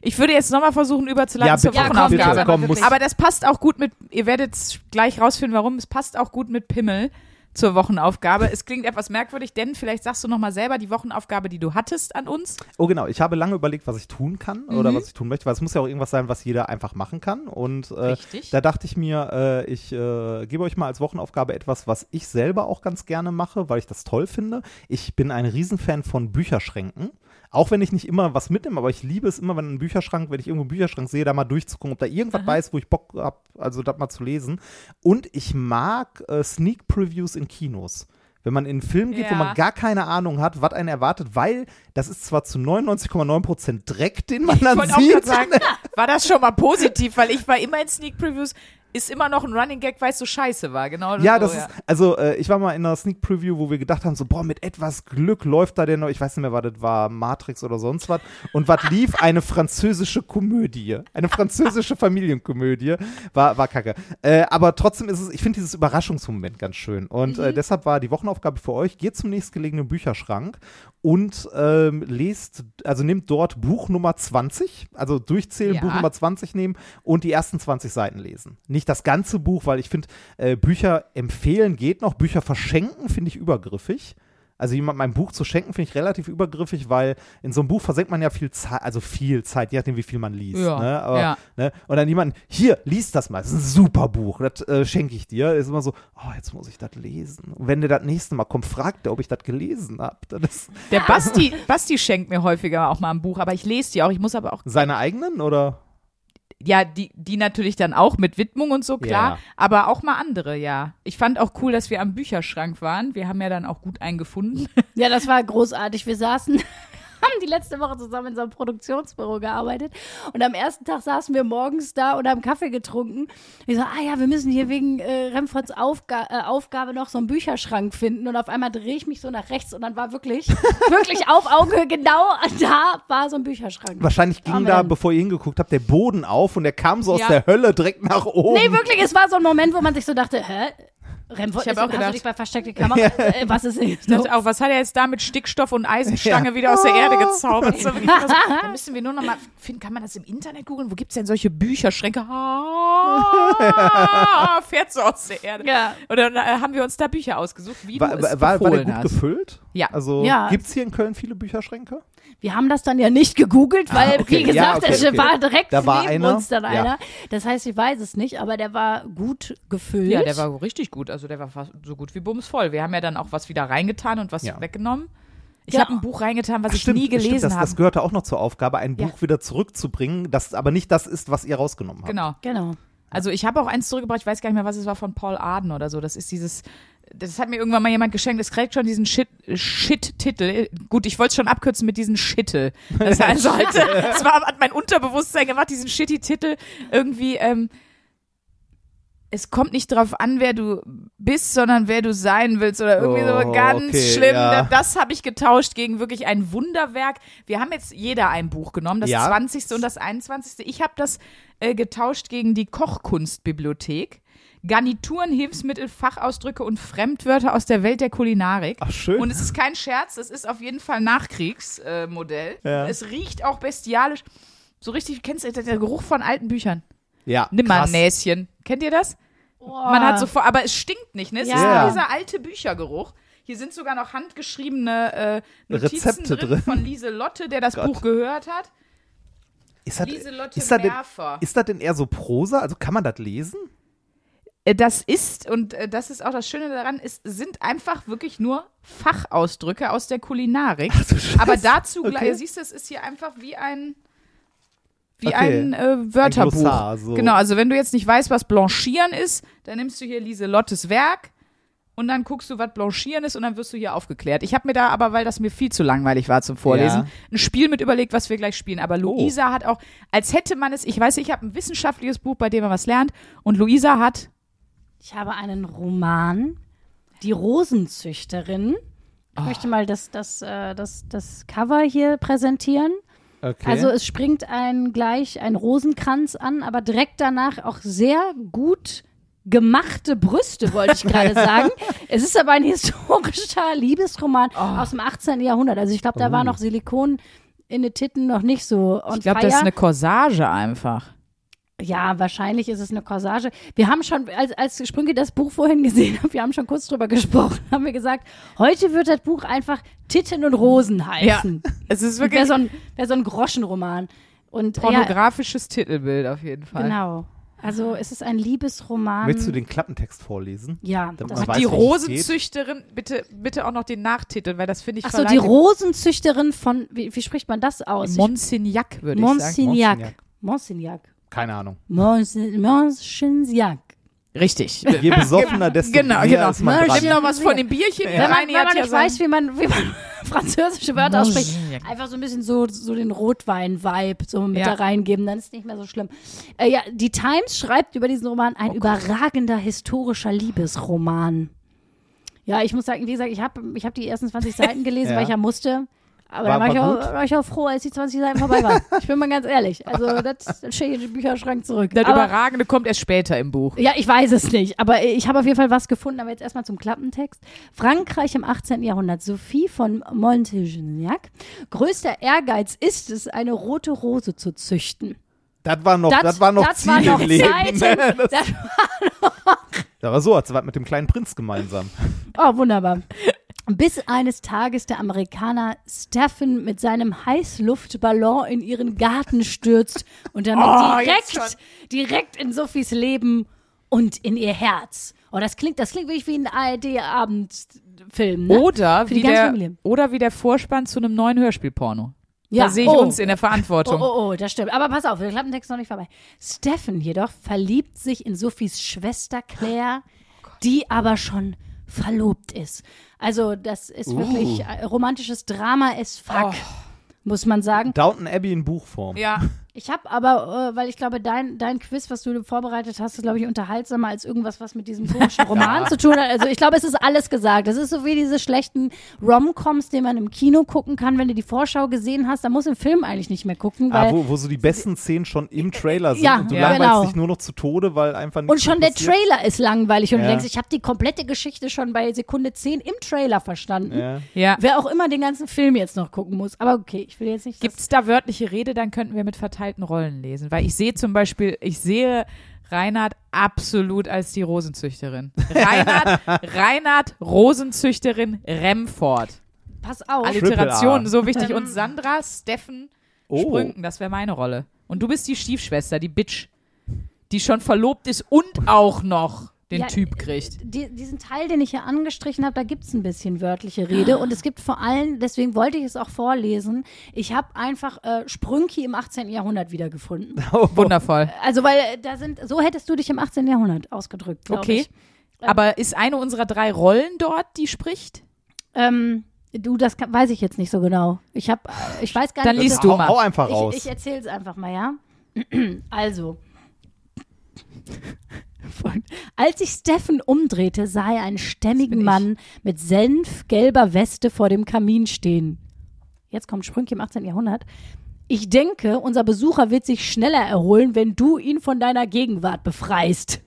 Ich würde jetzt nochmal versuchen, überzuleiten Ja, zur bitte, Ja, komm, Wochenaufgabe. bitte, komm, aber muss- wirklich. Aber das passt auch gut mit, ihr werdet gleich rausfinden, warum. Es passt auch gut mit Pimmel zur Wochenaufgabe. Es klingt etwas merkwürdig, denn vielleicht sagst du nochmal selber die Wochenaufgabe, die du hattest an uns. Oh genau, ich habe lange überlegt, was ich tun kann Mhm. oder was ich tun möchte, weil es muss ja auch irgendwas sein, was jeder einfach machen kann. Und äh, Richtig. da dachte ich mir, äh, ich äh, gebe euch mal als Wochenaufgabe etwas, was ich selber auch ganz gerne mache, weil ich das toll finde. Ich bin ein Riesenfan von Bücherschränken. Auch wenn ich nicht immer was mitnehme, aber ich liebe es immer, wenn ein Bücherschrank, wenn ich irgendwo einen Bücherschrank sehe, da mal durchzugucken, ob da irgendwas bei ist, wo ich Bock habe, also das mal zu lesen. Und ich mag äh, Sneak Previews in Kinos. Wenn man in einen Film geht, wo Ja. man gar keine Ahnung hat, was einen erwartet, weil das ist zwar zu 99,9% Dreck, den man dann wollte auch sieht. sagen, *laughs* war das schon mal positiv, weil ich war immer in Sneak Previews, ist immer noch ein Running Gag, weil es so scheiße war, genau. Ja, so, das ist, also äh, ich war mal in einer Sneak Preview, wo wir gedacht haben, so, boah, mit etwas Glück läuft da der noch, ich weiß nicht mehr, was das war, Matrix oder sonst was. Und was *laughs* lief? Eine französische Komödie. Eine französische *laughs* Familienkomödie. War, war kacke. Äh, aber trotzdem ist es, ich finde dieses Überraschungsmoment ganz schön. Und äh, deshalb war die Wochenaufgabe für euch, geht zum nächstgelegenen Bücherschrank und ähm, lest, also nehmt dort Buch Nummer 20, also durchzählen, Ja. Buch Nummer 20 nehmen und die ersten 20 Seiten lesen. Nicht das ganze Buch, weil ich finde, äh, Bücher empfehlen geht noch, Bücher verschenken finde ich übergriffig. Also jemand mein Buch zu schenken, finde ich relativ übergriffig, weil in so einem Buch versenkt man ja viel Zeit, also viel Zeit, je nachdem, wie viel man liest. Ja, ne? Aber, ja. ne? Und dann jemanden, hier, lies das mal, das ist ein super Buch, das äh, schenke ich dir. Ist immer so, oh, jetzt muss ich das lesen. Und wenn der das nächste Mal kommt, fragt er, ob ich das gelesen habe. Der Basti, Basti schenkt mir häufiger auch mal ein Buch, aber ich lese die auch. Ich muss aber auch, seine eigenen oder? Ja, die, die natürlich dann auch mit Widmung und so, klar, Ja. aber auch mal andere, ja. Ich fand auch cool, dass wir am Bücherschrank waren. Wir haben ja dann auch gut einen gefunden. Ja, das war großartig. Wir saßen, haben die letzte Woche zusammen in so einem Produktionsbüro gearbeitet und am ersten Tag saßen wir morgens da und haben Kaffee getrunken. Ich so, ah ja, wir müssen hier wegen äh, Remfords Aufga äh, Aufgabe noch so einen Bücherschrank finden und auf einmal drehe ich mich so nach rechts und dann war wirklich, *laughs* wirklich auf Augenhöhe genau da war so ein Bücherschrank. Wahrscheinlich ging Amen. da, bevor ihr hingeguckt habt, der Boden auf und der kam so aus Ja. der Hölle direkt nach oben. Nee, wirklich, es war so ein Moment, wo man sich so dachte, hä? Remford, Ich hab ist- auch gedacht- bei versteckte Kamera, *laughs* äh, was ist Ich dachte auch, was hat er jetzt da mit Stickstoff und Eisenstange Ja. wieder aus der Erde gezaubert? So, *laughs* da müssen wir nur noch mal finden, kann man das im Internet googeln? Wo gibt es denn solche Bücherschränke? Ah, *laughs* fährt so aus der Erde. Ja. Und dann äh, haben wir uns da Bücher ausgesucht, wie War, du es war, war der befohlen gut hast. gefüllt? Ja. Also Ja. gibt es hier in Köln viele Bücherschränke? Wir haben das dann ja nicht gegoogelt, weil, Ah, okay. wie gesagt, Ja, okay, es okay. war direkt Da war neben einer. uns dann Ja. einer. Das heißt, ich weiß es nicht, aber der war gut gefüllt. Ja, der war richtig gut. Also der war fast so gut wie bumsvoll. Wir haben ja dann auch was wieder reingetan und was Ja. weggenommen. Ich Ja. habe ein Buch reingetan, was Ach, ich stimmt, nie gelesen stimmt, das, habe. das gehörte auch noch zur Aufgabe, ein Ja. Buch wieder zurückzubringen, das aber nicht das ist, was ihr rausgenommen habt. Genau. Genau. Also ich habe auch eins zurückgebracht, ich weiß gar nicht mehr, was es war, von Paul Arden oder so. Das ist dieses, das hat mir irgendwann mal jemand geschenkt, das kriegt schon diesen Shit- Shit-Titel. Gut, ich wollte es schon abkürzen mit diesen Schittel. Das sein sollte. *laughs* Das war, hat mein Unterbewusstsein gemacht, diesen Shitty-Titel. Irgendwie, ähm, es kommt nicht drauf an, wer du bist, sondern wer du sein willst oder irgendwie so Oh, ganz okay, schlimm. ja. Das, das habe ich getauscht gegen wirklich ein Wunderwerk. Wir haben jetzt jeder ein Buch genommen, das Ja. 20. und das 21. Ich habe das äh, getauscht gegen die Kochkunstbibliothek. Garnituren, Hilfsmittel, Fachausdrücke und Fremdwörter aus der Welt der Kulinarik. Ach, schön. Und es ist kein Scherz, es ist auf jeden Fall Nachkriegsmodell. Äh. Ja. Es riecht auch bestialisch. So richtig, kennst du der Geruch von alten Büchern? Ja, Nimm mal ein. Näschen. Kennt ihr das? Boah. Man hat sofort, aber es stinkt nicht, ne? Es Ja. ist nur dieser alte Büchergeruch. Hier sind sogar noch handgeschriebene äh, Notizen Rezepte drin, drin. von Lieselotte, der das Gott. Buch gehört hat. Ist das, Lieselotte ist, das denn, ist das denn eher so Prosa? Also kann man das lesen? Äh, Das ist, und äh, das ist auch das Schöne daran, es sind einfach wirklich nur Fachausdrücke aus der Kulinarik. Ach. Aber dazu, Okay. gleich, siehst du, es ist hier einfach wie ein, wie Okay. ein äh, Wörterbuch. Ein Glossar, so. Genau, also wenn du jetzt nicht weißt, was Blanchieren ist, dann nimmst du hier Lieselottes Werk und dann guckst du, was Blanchieren ist und dann wirst du hier aufgeklärt. Ich habe mir da aber, weil das mir viel zu langweilig war zum Vorlesen, Ja. ein Spiel mit überlegt, was wir gleich spielen. Oh. Aber Luisa hat auch, als hätte man es, ich weiß, ich habe ein wissenschaftliches Buch, bei dem man was lernt und Luisa hat Ich habe einen Roman, Die Rosenzüchterin. Ich möchte mal das, das, äh, das, das Cover hier präsentieren. Okay. Also es springt ein gleich ein Rosenkranz an, aber direkt danach auch sehr gut gemachte Brüste, wollte ich gerade *laughs* sagen. Es ist aber ein historischer Liebesroman Oh. aus dem 18. Jahrhundert. Also ich glaube, da war noch Silikon in den Titten noch nicht so. Und Ich glaube, das ist eine Corsage einfach. Ja, wahrscheinlich ist es eine Corsage. Wir haben schon, als, als Sprünge das Buch vorhin gesehen haben, wir haben schon kurz drüber gesprochen, *laughs* haben wir gesagt, heute wird das Buch einfach Titten und Rosen heißen. *laughs* Es ist Wäre wirklich so, ein, wär so ein Groschenroman. Und ja, pornografisches Titelbild auf jeden Fall. genau. Also es ist ein Liebesroman. Möchtest du den Klappentext vorlesen? Ja, Damit weiß, die Rosenzüchterin, bitte, bitte auch noch den Nachtitel, weil das finde ich Ach so, die Rosenzüchterin von, wie, wie spricht man das aus? Monsignac, würde ich sagen. Monsignac. Monsignac. Keine Ahnung. Monsignac. Richtig. *laughs* Je besoffener, desto Genau, mehr genau. ist man dran. Nimm noch was von dem Bierchen. Wenn man, wenn man ja nicht weiß, wie man, wie man *laughs* französische Wörter ausspricht, einfach so ein bisschen so, so den Rotwein-Vibe so mit Ja. da reingeben, dann ist es nicht mehr so schlimm. Äh, ja, die Times schreibt über diesen Roman Oh ein überragender historischer Liebesroman. Ja, ich muss sagen, wie gesagt, ich habe ich hab die ersten 20 Seiten gelesen, *laughs* Ja. weil ich ja musste. Aber War- da war, ich war auch, war ich auch froh, als die 20 Seiten vorbei waren. *laughs* Ich bin mal ganz ehrlich. Also, das, das stehe ich in den Bücherschrank zurück. Das Aber- Überragende kommt erst später im Buch. ja, ich weiß es nicht, aber ich habe auf jeden Fall was gefunden. Aber jetzt erstmal zum Klappentext. Frankreich im 18. Jahrhundert. Sophie von Montignac. Größter Ehrgeiz ist es, eine rote Rose zu züchten. Das war noch, das, war noch das Ziel war noch im Leben. Zeiten. Das, *laughs* Das, das war so, hat sie was mit dem kleinen Prinz gemeinsam. oh, wunderbar. Bis eines Tages der Amerikaner Stephen mit seinem Heißluftballon in ihren Garten stürzt und damit Oh, direkt, direkt in Sophies Leben und in ihr Herz. Oh, das klingt, das klingt wirklich wie ein ARD-Abendfilm. Ne? Oder wie, der, Familie. oder wie der Vorspann zu einem neuen Hörspielporno. Ja. Da sehe ich Oh. uns in der Oh, Verantwortung. oh, oh, das stimmt. Aber pass auf, der Klappentext ist noch nicht vorbei. Stephen jedoch verliebt sich in Sophies Schwester Claire, die aber schon verlobt ist. Also, das ist Uh. wirklich äh, romantisches Drama as fuck, muss man sagen. Downton Abbey in Buchform. Ja, *laughs* Ich habe aber, äh, weil ich glaube, dein, dein Quiz, was du vorbereitet hast, ist, glaube ich, unterhaltsamer als irgendwas, was mit diesem komischen *laughs* Roman zu tun hat. Also ich glaube, es ist alles gesagt. Das ist so wie diese schlechten Rom-Coms, die man im Kino gucken kann, wenn du die Vorschau gesehen hast. Da muss im Film eigentlich nicht mehr gucken, weil Ah, wo, wo so die besten Szenen schon im Trailer sind Ja, und du ja, langweilst genau. dich nur noch zu Tode, weil einfach nichts Und schon der. Trailer ist langweilig und du Ja. denkst, ich habe die komplette Geschichte schon bei Sekunde 10 im Trailer verstanden. Ja. ja. Wer auch immer den ganzen Film jetzt noch gucken muss. Aber okay, ich will jetzt nicht. Gibt es da wörtliche Rede, dann könnten wir mit verteilten Rollen lesen. Weil ich sehe zum Beispiel, ich sehe Reinhard absolut als die Rosenzüchterin. Reinhard, *laughs* Reinhard Rosenzüchterin Remford. pass auf. Alliteration, A. so wichtig. Und Sandra, Steffen, Oh. Sprünken, das wäre meine Rolle. Und du bist die Stiefschwester, die Bitch, die schon verlobt ist und auch noch den Ja, Typ kriegt. Die, diesen Teil, den ich hier angestrichen habe, da gibt es ein bisschen wörtliche Rede. Und es gibt vor allem, deswegen wollte ich es auch vorlesen, ich habe einfach äh, Sprünki im 18. Jahrhundert wiedergefunden. *laughs* Wundervoll. Also, weil äh, da sind, so hättest du dich im 18. Jahrhundert ausgedrückt, Okay. ich. Aber ist eine unserer drei Rollen dort, die spricht? Ähm, du, das kann, weiß ich jetzt nicht so genau. Ich habe, ich weiß gar Dann nicht. ob liest du mal. hau einfach raus. Ich, ich erzähle es einfach mal, ja? *clears throat* Also. Als sich Steffen umdrehte, sah er einen stämmigen. Mann mit senfgelber Weste vor dem Kamin stehen. Jetzt kommt Sprünke im 18. Jahrhundert. Ich denke, unser Besucher wird sich schneller erholen, wenn du ihn von deiner Gegenwart befreist.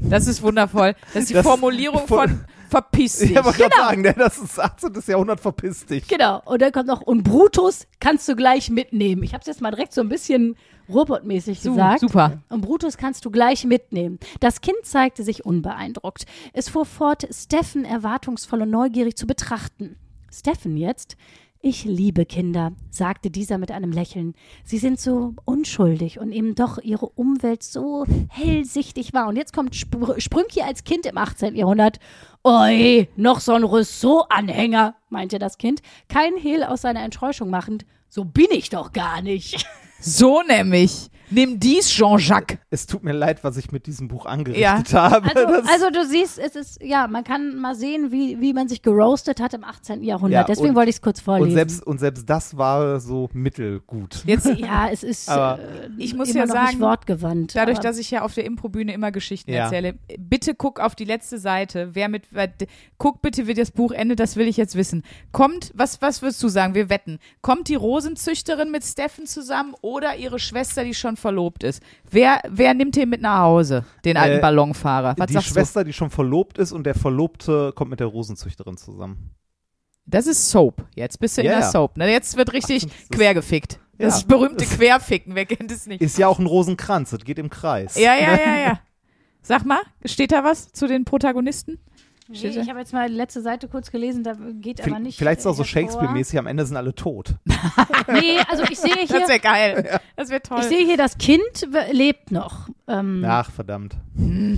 Das ist wundervoll. Das ist die Das- Formulierung von verpiss dich. ich wollte gerade sagen, ne, das ist 18. Jahrhundert, verpiss dich. Genau. Und dann kommt noch, und Brutus kannst du gleich mitnehmen. Ich habe es jetzt mal direkt so ein bisschen robotmäßig Su- gesagt. Super. Und Brutus kannst du gleich mitnehmen. Das Kind zeigte sich unbeeindruckt. Es fuhr fort, Steffen erwartungsvoll und neugierig zu betrachten. Steffen jetzt? Ich liebe Kinder, sagte dieser mit einem Lächeln. Sie sind so unschuldig und eben doch ihre Umwelt so hellsichtig war. Und jetzt kommt Spr Sprünki als Kind im 18. Jahrhundert. Oi, noch so ein Rousseau-Anhänger, meinte das Kind, kein Hehl aus seiner Enttäuschung machend. So bin ich doch gar nicht. *laughs* So nämlich. Nimm dies, Jean-Jacques. Es tut mir leid, was ich mit diesem Buch angerichtet Ja. habe. Also, also du siehst, es ist, ja, man kann mal sehen, wie, wie man sich geroastet hat im 18. Jahrhundert. Ja, Deswegen und- wollte ich es kurz vorlesen. und, selbst, und selbst das war so mittelgut. Jetzt, *laughs* ja, es ist Aber äh, ich muss immer ja noch sagen, nicht wortgewandt. dadurch, aber, dass ich ja auf der Improbühne immer Geschichten Ja. erzähle, bitte guck auf die letzte Seite. Wer mit, wer, guck bitte, wie das Buch endet, das will ich jetzt wissen. Kommt, was, was würdest du sagen? Wir wetten. Kommt die Rosenzüchterin mit Steffen zusammen oder ihre Schwester, die schon verlobt ist? Wer, wer nimmt den mit nach Hause? Den alten Äh, Ballonfahrer. Was die Schwester, die schon verlobt ist und der Verlobte kommt mit der Rosenzüchterin zusammen. du? Das ist Soap. Jetzt bist du in Ja, der. Soap. Ne? Jetzt wird richtig Ach, das ist- quergefickt. Das Ja. berühmte Querficken, wer kennt es nicht? Ist ja auch ein Rosenkranz, das geht im Kreis. Ja, ja, ja, *laughs* ja. Sag mal, steht da was zu den Protagonisten? Steht da? ich habe jetzt mal die letzte Seite kurz gelesen, da geht aber nicht. Vielleicht ist es auch so äh, hervor. Shakespeare-mäßig, am Ende sind alle tot. *laughs* Nee, also ich sehe *laughs* Das hier, wäre geil. *laughs* Das wäre toll. ich sehe hier, das Kind lebt noch. Ähm, Ach, verdammt.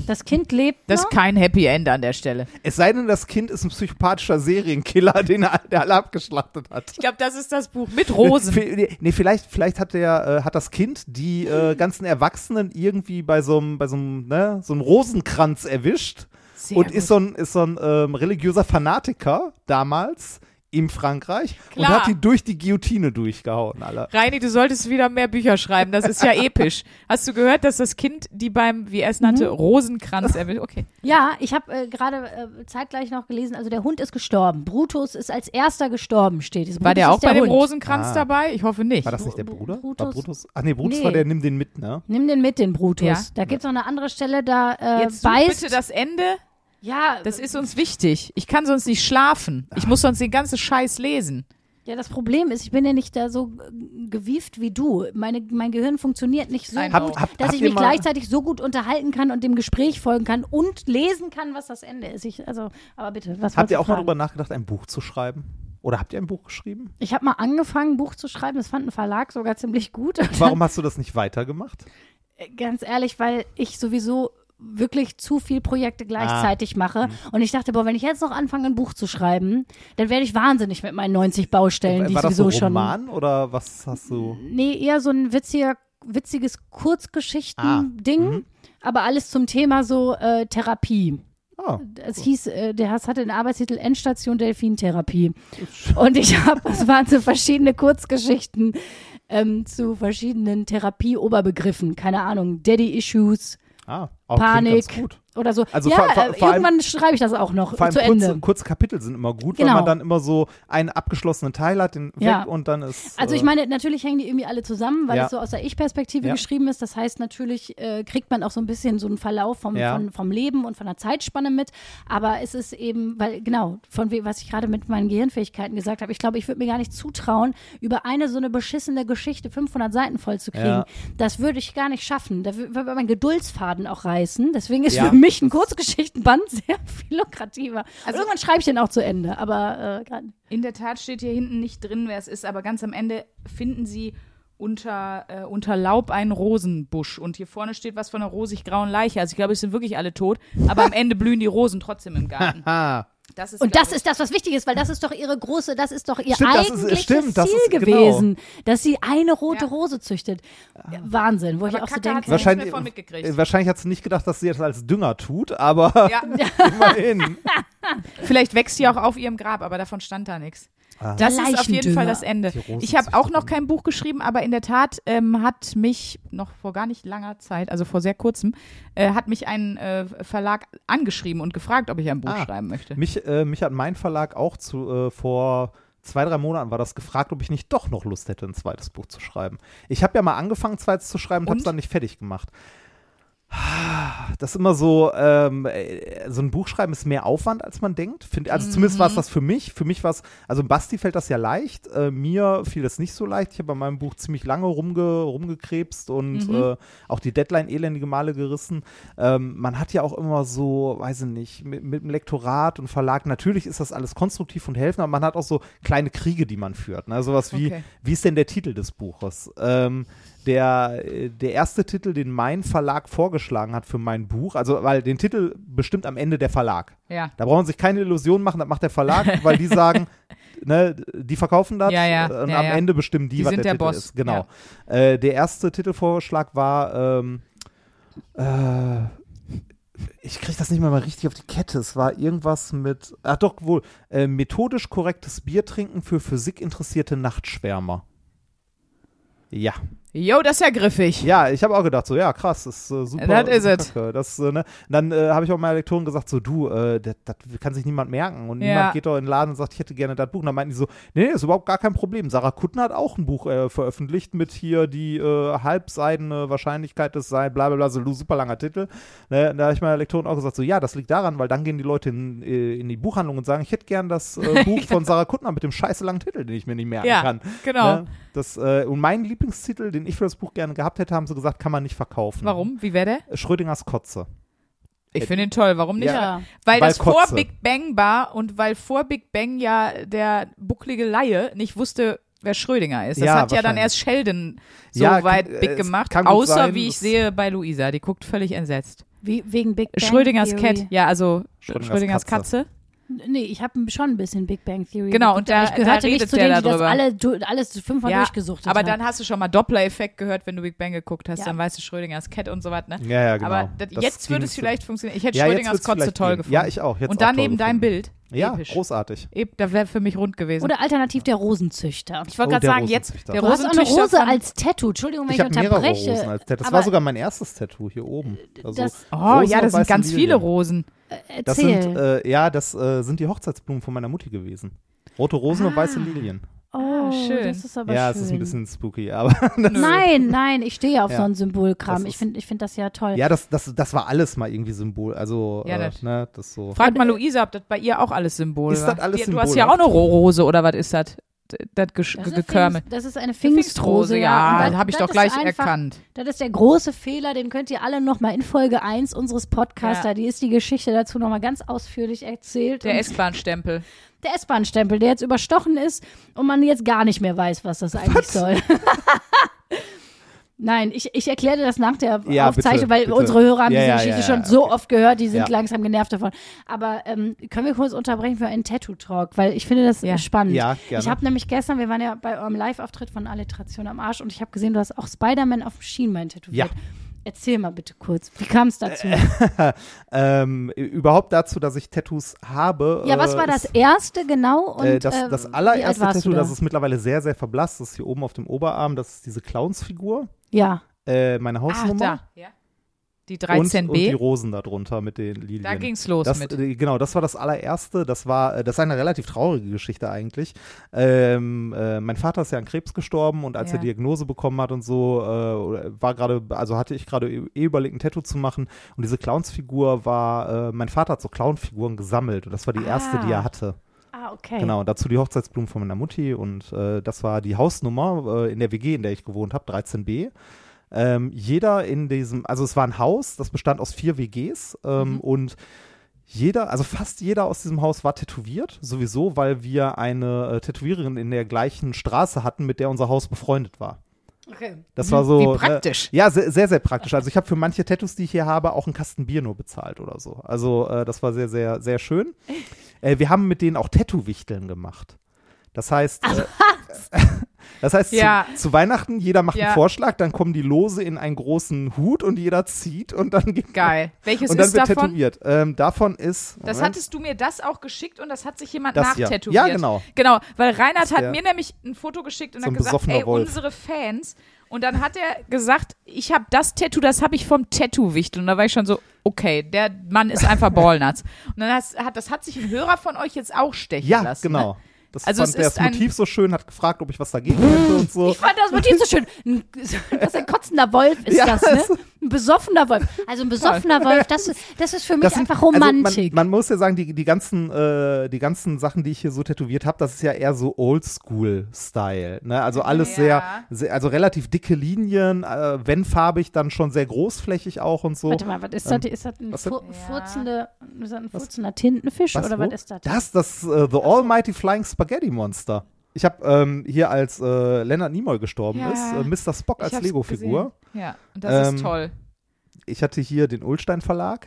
Das Kind lebt das noch. ist kein Happy End an der Stelle. Es sei denn, das Kind ist ein psychopathischer Serienkiller, den er, der alle abgeschlachtet hat. Ich glaube, das ist das Buch mit Rosen. Nee, vielleicht, vielleicht hat der, äh, hat das Kind die äh, ganzen Erwachsenen irgendwie bei so einem, bei so einem, ne, so einem Rosenkranz erwischt Sehr und gut. ist so ein, ist so ein ähm, religiöser Fanatiker damals in Frankreich und Klar. hat die durch die Guillotine durchgehauen, alle. Reini, du solltest wieder mehr Bücher schreiben. Das ist ja *laughs* episch. Hast du gehört, dass das Kind die beim, wie er es nannte, Mhm. Rosenkranz erwischt? Okay. *laughs* Ja, ich habe äh, gerade äh, zeitgleich noch gelesen, also der Hund ist gestorben. Brutus ist als erster gestorben, steht es. War der auch der bei dem Hund. Rosenkranz Ah. dabei? Ich hoffe nicht. War das nicht der Bru- Bruder? Brutus? War Brutus? Ach nee, Brutus Nee. war der, nimm den mit, ne? Nimm den mit, den Brutus. Ja. Da gibt's noch eine andere Stelle, da äh, Jetzt beißt. bitte das Ende. Ja, Das ist uns wichtig. Ich kann sonst nicht schlafen. Ich muss sonst den ganzen Scheiß lesen. ja, das Problem ist, ich bin ja nicht da so äh, gewieft wie du. Meine, mein Gehirn funktioniert nicht so, Nein, Habt, habt, dass habt ich mich mal, gleichzeitig so gut unterhalten kann und dem Gespräch folgen kann und lesen kann, was das Ende ist. Ich, also, aber bitte, was Habt ihr auch mal fragen? drüber nachgedacht, ein Buch zu schreiben? Oder habt ihr ein Buch geschrieben? Ich habe mal angefangen, ein Buch zu schreiben. Das fand ein Verlag sogar ziemlich gut. Warum hast du das nicht weitergemacht? Ganz ehrlich, weil ich sowieso wirklich zu viel Projekte Ah. gleichzeitig mache. Mhm. Und ich dachte, boah, wenn ich jetzt noch anfange, ein Buch zu schreiben, dann werde ich wahnsinnig mit meinen 90 Baustellen, die War ich das so sowieso schon. Roman oder was hast du? Nee, eher so ein witziger, witziges Kurzgeschichten-Ding, Ah, mhm. aber alles zum Thema so äh, Therapie. Ah, Es hieß, äh, der Hass hatte den Arbeitstitel Endstation Delfintherapie. Und ich habe, *laughs* es waren so verschiedene Kurzgeschichten ähm, zu verschiedenen Therapie-Oberbegriffen. Keine Ahnung, Daddy-Issues ah auch Panik. Ganz gut. Oder so. Also ja, vor- vor- äh, vor allem- irgendwann schreibe ich das auch noch Vor allem zu kurze, Ende. kurze Kapitel sind immer gut, weil Genau. man dann immer so einen abgeschlossenen Teil hat, den Ja. weg und dann ist. Also ich äh, meine, natürlich hängen die irgendwie alle zusammen, weil Ja. es so aus der Ich-Perspektive Ja. geschrieben ist. Das heißt, natürlich äh, kriegt man auch so ein bisschen so einen Verlauf vom, von, vom Leben und von der Zeitspanne mit. Aber es ist eben, weil genau, von was ich gerade mit meinen Gehirnfähigkeiten gesagt habe, ich glaube, ich würde mir gar nicht zutrauen, über eine so eine beschissene Geschichte 500 Seiten voll zu kriegen. Das würde ich gar nicht schaffen. Da wür- würde mein Geduldsfaden auch reißen. Deswegen ist für mich ein Kurzgeschichtenband *laughs* sehr viel lukrativer. Also- irgendwann schreibe ich den auch zu Ende. Aber äh, gerade In der Tat steht hier hinten nicht drin, wer es ist, aber ganz am Ende finden sie unter, äh, unter Laub einen Rosenbusch. Und hier vorne steht was von einer rosig-grauen Leiche. Also ich glaube, es sind wirklich alle tot, aber am *laughs* Ende blühen die Rosen trotzdem im Garten. Ah, Das ist, Und das ist das, was wichtig ist, weil das ist doch ihre große, das ist doch ihr Stimmt, das ist- eigentliches stimmt, das Ziel ist- genau. gewesen, dass sie eine rote Ja. Rose züchtet. Ja, Wahnsinn, wo ich Aber auch so Kacke denke. hat's nicht wahrscheinlich, äh, wahrscheinlich hat sie nicht gedacht, dass sie das als Dünger tut, aber Ja, *laughs* immerhin. *laughs* vielleicht wächst sie auch auf ihrem Grab, aber davon stand da nichts. Ah. Das ist auf jeden. Fall das Ende. Ich habe auch noch kein Buch geschrieben, aber in der Tat ähm, hat mich noch vor gar nicht langer Zeit, also vor sehr kurzem, äh, hat mich ein äh, Verlag angeschrieben und gefragt, ob ich ein Buch Ah. schreiben möchte. Mich, äh, mich hat mein Verlag auch zu, äh, vor zwei, drei Monaten war das gefragt, ob ich nicht doch noch Lust hätte, ein zweites Buch zu schreiben. Ich habe ja mal angefangen, zweites zu schreiben und habe es Und? dann nicht fertig gemacht. Das ist immer so, ähm, äh, so ein Buch schreiben ist mehr Aufwand, als man denkt. Find, also zumindest war es das für mich. Für mich war es, also Basti fällt das ja leicht. Äh, mir fiel das nicht so leicht. Ich habe bei meinem Buch ziemlich lange rumge, rumgekrebst und äh, auch die Deadline elendige Male gerissen. Ähm, man hat ja auch immer so, weiß ich nicht, mit, mit dem Lektorat und Verlag, natürlich ist das alles konstruktiv und helfen, aber man hat auch so kleine Kriege, die man führt. Ne? Sowas wie, Okay. wie ist denn der Titel des Buches? Ähm, der, der erste Titel, den mein Verlag vorgeschlagen hat für mein Buch, also weil den Titel bestimmt am Ende der Verlag. Ja. Da braucht man sich keine Illusion machen, das macht der Verlag, *laughs* weil die sagen, ne, die verkaufen das Ja, ja, und ja, am. Ende bestimmen die, Die was sind der, der Titel Boss, ist. Genau. Äh, der erste Titelvorschlag war, ähm, äh, ich kriege das nicht mehr mal richtig auf die Kette. Es war irgendwas mit, ach doch wohl, äh, methodisch korrektes Bier trinken für physikinteressierte Nachtschwärmer. Ja. Jo, das ist ja griffig. Ja, ich habe auch gedacht, so, ja, krass, das ist äh, super. Das is it. Das, äh, ne? Dann äh, habe ich auch meiner Lektorin gesagt, so, du, äh, das, das kann sich niemand merken. Und Ja. niemand geht doch in den Laden und sagt, ich hätte gerne das Buch. Und dann meinten die so, nee, nee, ist überhaupt gar kein Problem. Sarah Kuttner hat auch ein Buch äh, veröffentlicht mit hier die äh, halbseidene Wahrscheinlichkeit des Sein, bla bla bla, so ein super langer Titel. Ne? Da habe ich meiner Lektorin auch gesagt, so, ja, das liegt daran, weil dann gehen die Leute in, in die Buchhandlung und sagen, ich hätte gern das *laughs* Buch von Sarah Kuttner mit dem scheiße langen Titel, den ich mir nicht merken Ja, kann. genau. Ne? Das, und mein Lieblingstitel, den ich für das Buch gerne gehabt hätte, haben sie gesagt, kann man nicht verkaufen. Warum? Wie wäre der? Schrödingers Kotze. Ich finde ihn toll. Warum nicht? Ja. Weil, Weil das vor Kotze. Big Bang war und weil vor Big Bang ja der bucklige Laie nicht wusste, wer Schrödinger ist. Das Ja, hat ja dann erst Sheldon so Ja, weit äh, big gemacht. kann Außer sein, wie ich sehe bei Luisa. Die guckt völlig entsetzt. Wie, wegen Big Bang Schrödingers Theory. Cat. Ja, also Schrödingers Schrödingers, Katze. Katze. Nee, ich habe schon ein bisschen Big Bang Theory. Genau, und da- aber ich gehörte da nicht redet zu denen, die das darüber. alle, du, alles fünfmal Ja, durchgesuchtet aber haben. dann hast du schon mal Doppler-Effekt gehört, wenn du Big Bang geguckt hast. Ja. Dann weißt du Schrödingers Cat und so was, ne? Ja, ja, genau. Aber das, Das jetzt würde es vielleicht funktionieren. Ich hätte Ja, Schrödingers Kotze toll gehen. gefunden. Ja, ich auch. Jetzt und dann neben deinem. Bild. Ja, Episch. großartig. Eb, da wäre für mich rund gewesen. Oder alternativ der Rosenzüchter. ich wollte Oh, gerade sagen, jetzt Rosenzüchter. der Du hast auch eine Rosenzüchter Rose von- als Tattoo. Entschuldigung, wenn Ich ich, unterbreche. Rosen als Tattoo. Das aber war sogar mein erstes Tattoo hier oben. Also das- Oh, ja, das sind ganz viele Rosen. Das Erzähl. sind, äh, ja, das äh, sind die Hochzeitsblumen von meiner Mutti gewesen. Rote Rosen und Ah. weiße Lilien. oh, schön. Das ist aber Ja, schön. es ist ein bisschen spooky, aber *laughs* das, Nein, nein, ich stehe auf Ja. so einen Symbolkram. Das Ich finde ich find das ja toll. ja, das, das, das war alles mal irgendwie Symbol. Also, Ja, äh, das- ne, das so. Frag mal Luisa, ob das bei ihr auch alles Symbol Ist war. das alles Die- Du hast ja auch eine? Rose, oder was ist das? Das Gesch- Das ist, eine Pfingstrose, ja. ja. Habe ich doch gleich einfach, erkannt. Das ist der große Fehler, den könnt ihr alle nochmal in Folge 1 unseres Podcasts, Ja. da die ist die Geschichte dazu nochmal ganz ausführlich erzählt. Der S-Bahn-Stempel. der S-Bahn-Stempel, der jetzt überstochen ist und man jetzt gar nicht mehr weiß, was das eigentlich soll. *laughs* Nein, ich, ich erkläre dir das nach der Ja, Aufzeichnung, bitte, weil bitte. unsere Hörer haben Ja, diese ja, Geschichte ja, schon ja, so okay. oft gehört, die sind Ja. langsam genervt davon. Aber ähm, können wir kurz unterbrechen für einen Tattoo-Talk, weil ich finde das Ja. spannend. Ja, gerne. Ich habe nämlich gestern, wir waren ja bei eurem Live-Auftritt von Alliteration am Arsch und ich habe gesehen, du hast auch Spider-Man auf dem Schienbein tätowiert. Ja. Erzähl mal bitte kurz, wie kam es dazu? *laughs* ähm, überhaupt dazu, dass ich Tattoos habe. ja, was äh, war das ist, erste genau? Und, äh, das, äh, das wie alt allererste Tattoo, das ist mittlerweile sehr, sehr verblasst. Das ist hier oben auf dem Oberarm. Das ist diese Clownsfigur. Ja. Äh, meine Ah, Hausnummer. da. Ja. Die und, und die 13b. Rosen darunter mit den Lilien. Da ging's los Das, mit. äh, genau, das war das allererste. Das war, äh, das ist eine relativ traurige Geschichte eigentlich. Ähm, äh, mein Vater ist ja an Krebs gestorben und als Ja. er Diagnose bekommen hat und so, äh, war gerade, also hatte ich gerade eh eh überlegt, ein Tattoo zu machen. Und diese Clownsfigur war, äh, mein Vater hat so Clownfiguren gesammelt und das war die erste, Ah. die er hatte. Ah, okay. Genau, dazu die Hochzeitsblumen von meiner Mutti und äh, das war die Hausnummer äh, in der WG, in der ich gewohnt habe, 13b. Ähm, jeder in diesem, also es war ein Haus, das bestand aus vier WGs ähm, Mhm. und jeder, also fast jeder aus diesem Haus war tätowiert, sowieso, weil wir eine äh, Tätowiererin in der gleichen Straße hatten, mit der unser Haus befreundet war. Okay. Das war so. Wie praktisch. Äh, ja, sehr, sehr, sehr praktisch. Also ich habe für manche Tattoos, die ich hier habe, auch einen Kasten Bier nur bezahlt oder so. Also äh, das war sehr, sehr, sehr schön. Äh, wir haben mit denen auch Tattoo-Wichteln gemacht. Das heißt, äh, *laughs* das heißt Ja. zu, zu Weihnachten, jeder macht Ja. einen Vorschlag, dann kommen die Lose in einen großen Hut und jeder zieht und dann geht Geil. *laughs* Welches und dann ist wird davon? tätowiert. Ähm, davon ist. Das Moment, hattest du mir das auch geschickt und das hat sich jemand Das nachtätowiert. Ja, genau. Genau, weil Reinhard hat mir nämlich ein Foto geschickt und So hat gesagt, ey, Wolf. unsere Fans. Und dann hat er gesagt, ich habe das Tattoo, das habe ich vom Tattoo-Wichtel. Und da war ich schon so, okay, der Mann ist einfach *laughs* Ballnuts. Und dann hat, das hat sich ein Hörer von euch jetzt auch stechen Ja, lassen. Ne? genau. Das Also fand der ist das Motiv so schön, hat gefragt, ob ich was dagegen hätte und so. Ich fand das Motiv so schön. Ein, was ein kotzender Wolf ist *laughs* Ja, das, ne? Ein besoffener Wolf. Also ein besoffener Wolf, das ist, das ist für mich Das sind- einfach Romantik. Also man, man muss ja sagen, die, die, ganzen, äh, die ganzen Sachen, die ich hier so tätowiert habe, das ist ja eher so Oldschool-Style. Ne? Also alles Ja. sehr, sehr, also relativ dicke Linien, äh, wenn farbig, dann schon sehr großflächig auch und so. Warte mal, was ist das? Ist das ein Ähm, was fu Ja. furzende, ist das ein furzender Tintenfisch oder wo? was ist das? Das, das äh, The Almighty Flying Spaghetti Monster. Ich habe ähm, hier, als äh, Leonard Nimoy gestorben Ja. ist, äh, Mr. Spock als Lego-Figur. Ja, und das Ähm, ist toll. Ich hatte hier den Ulstein Verlag.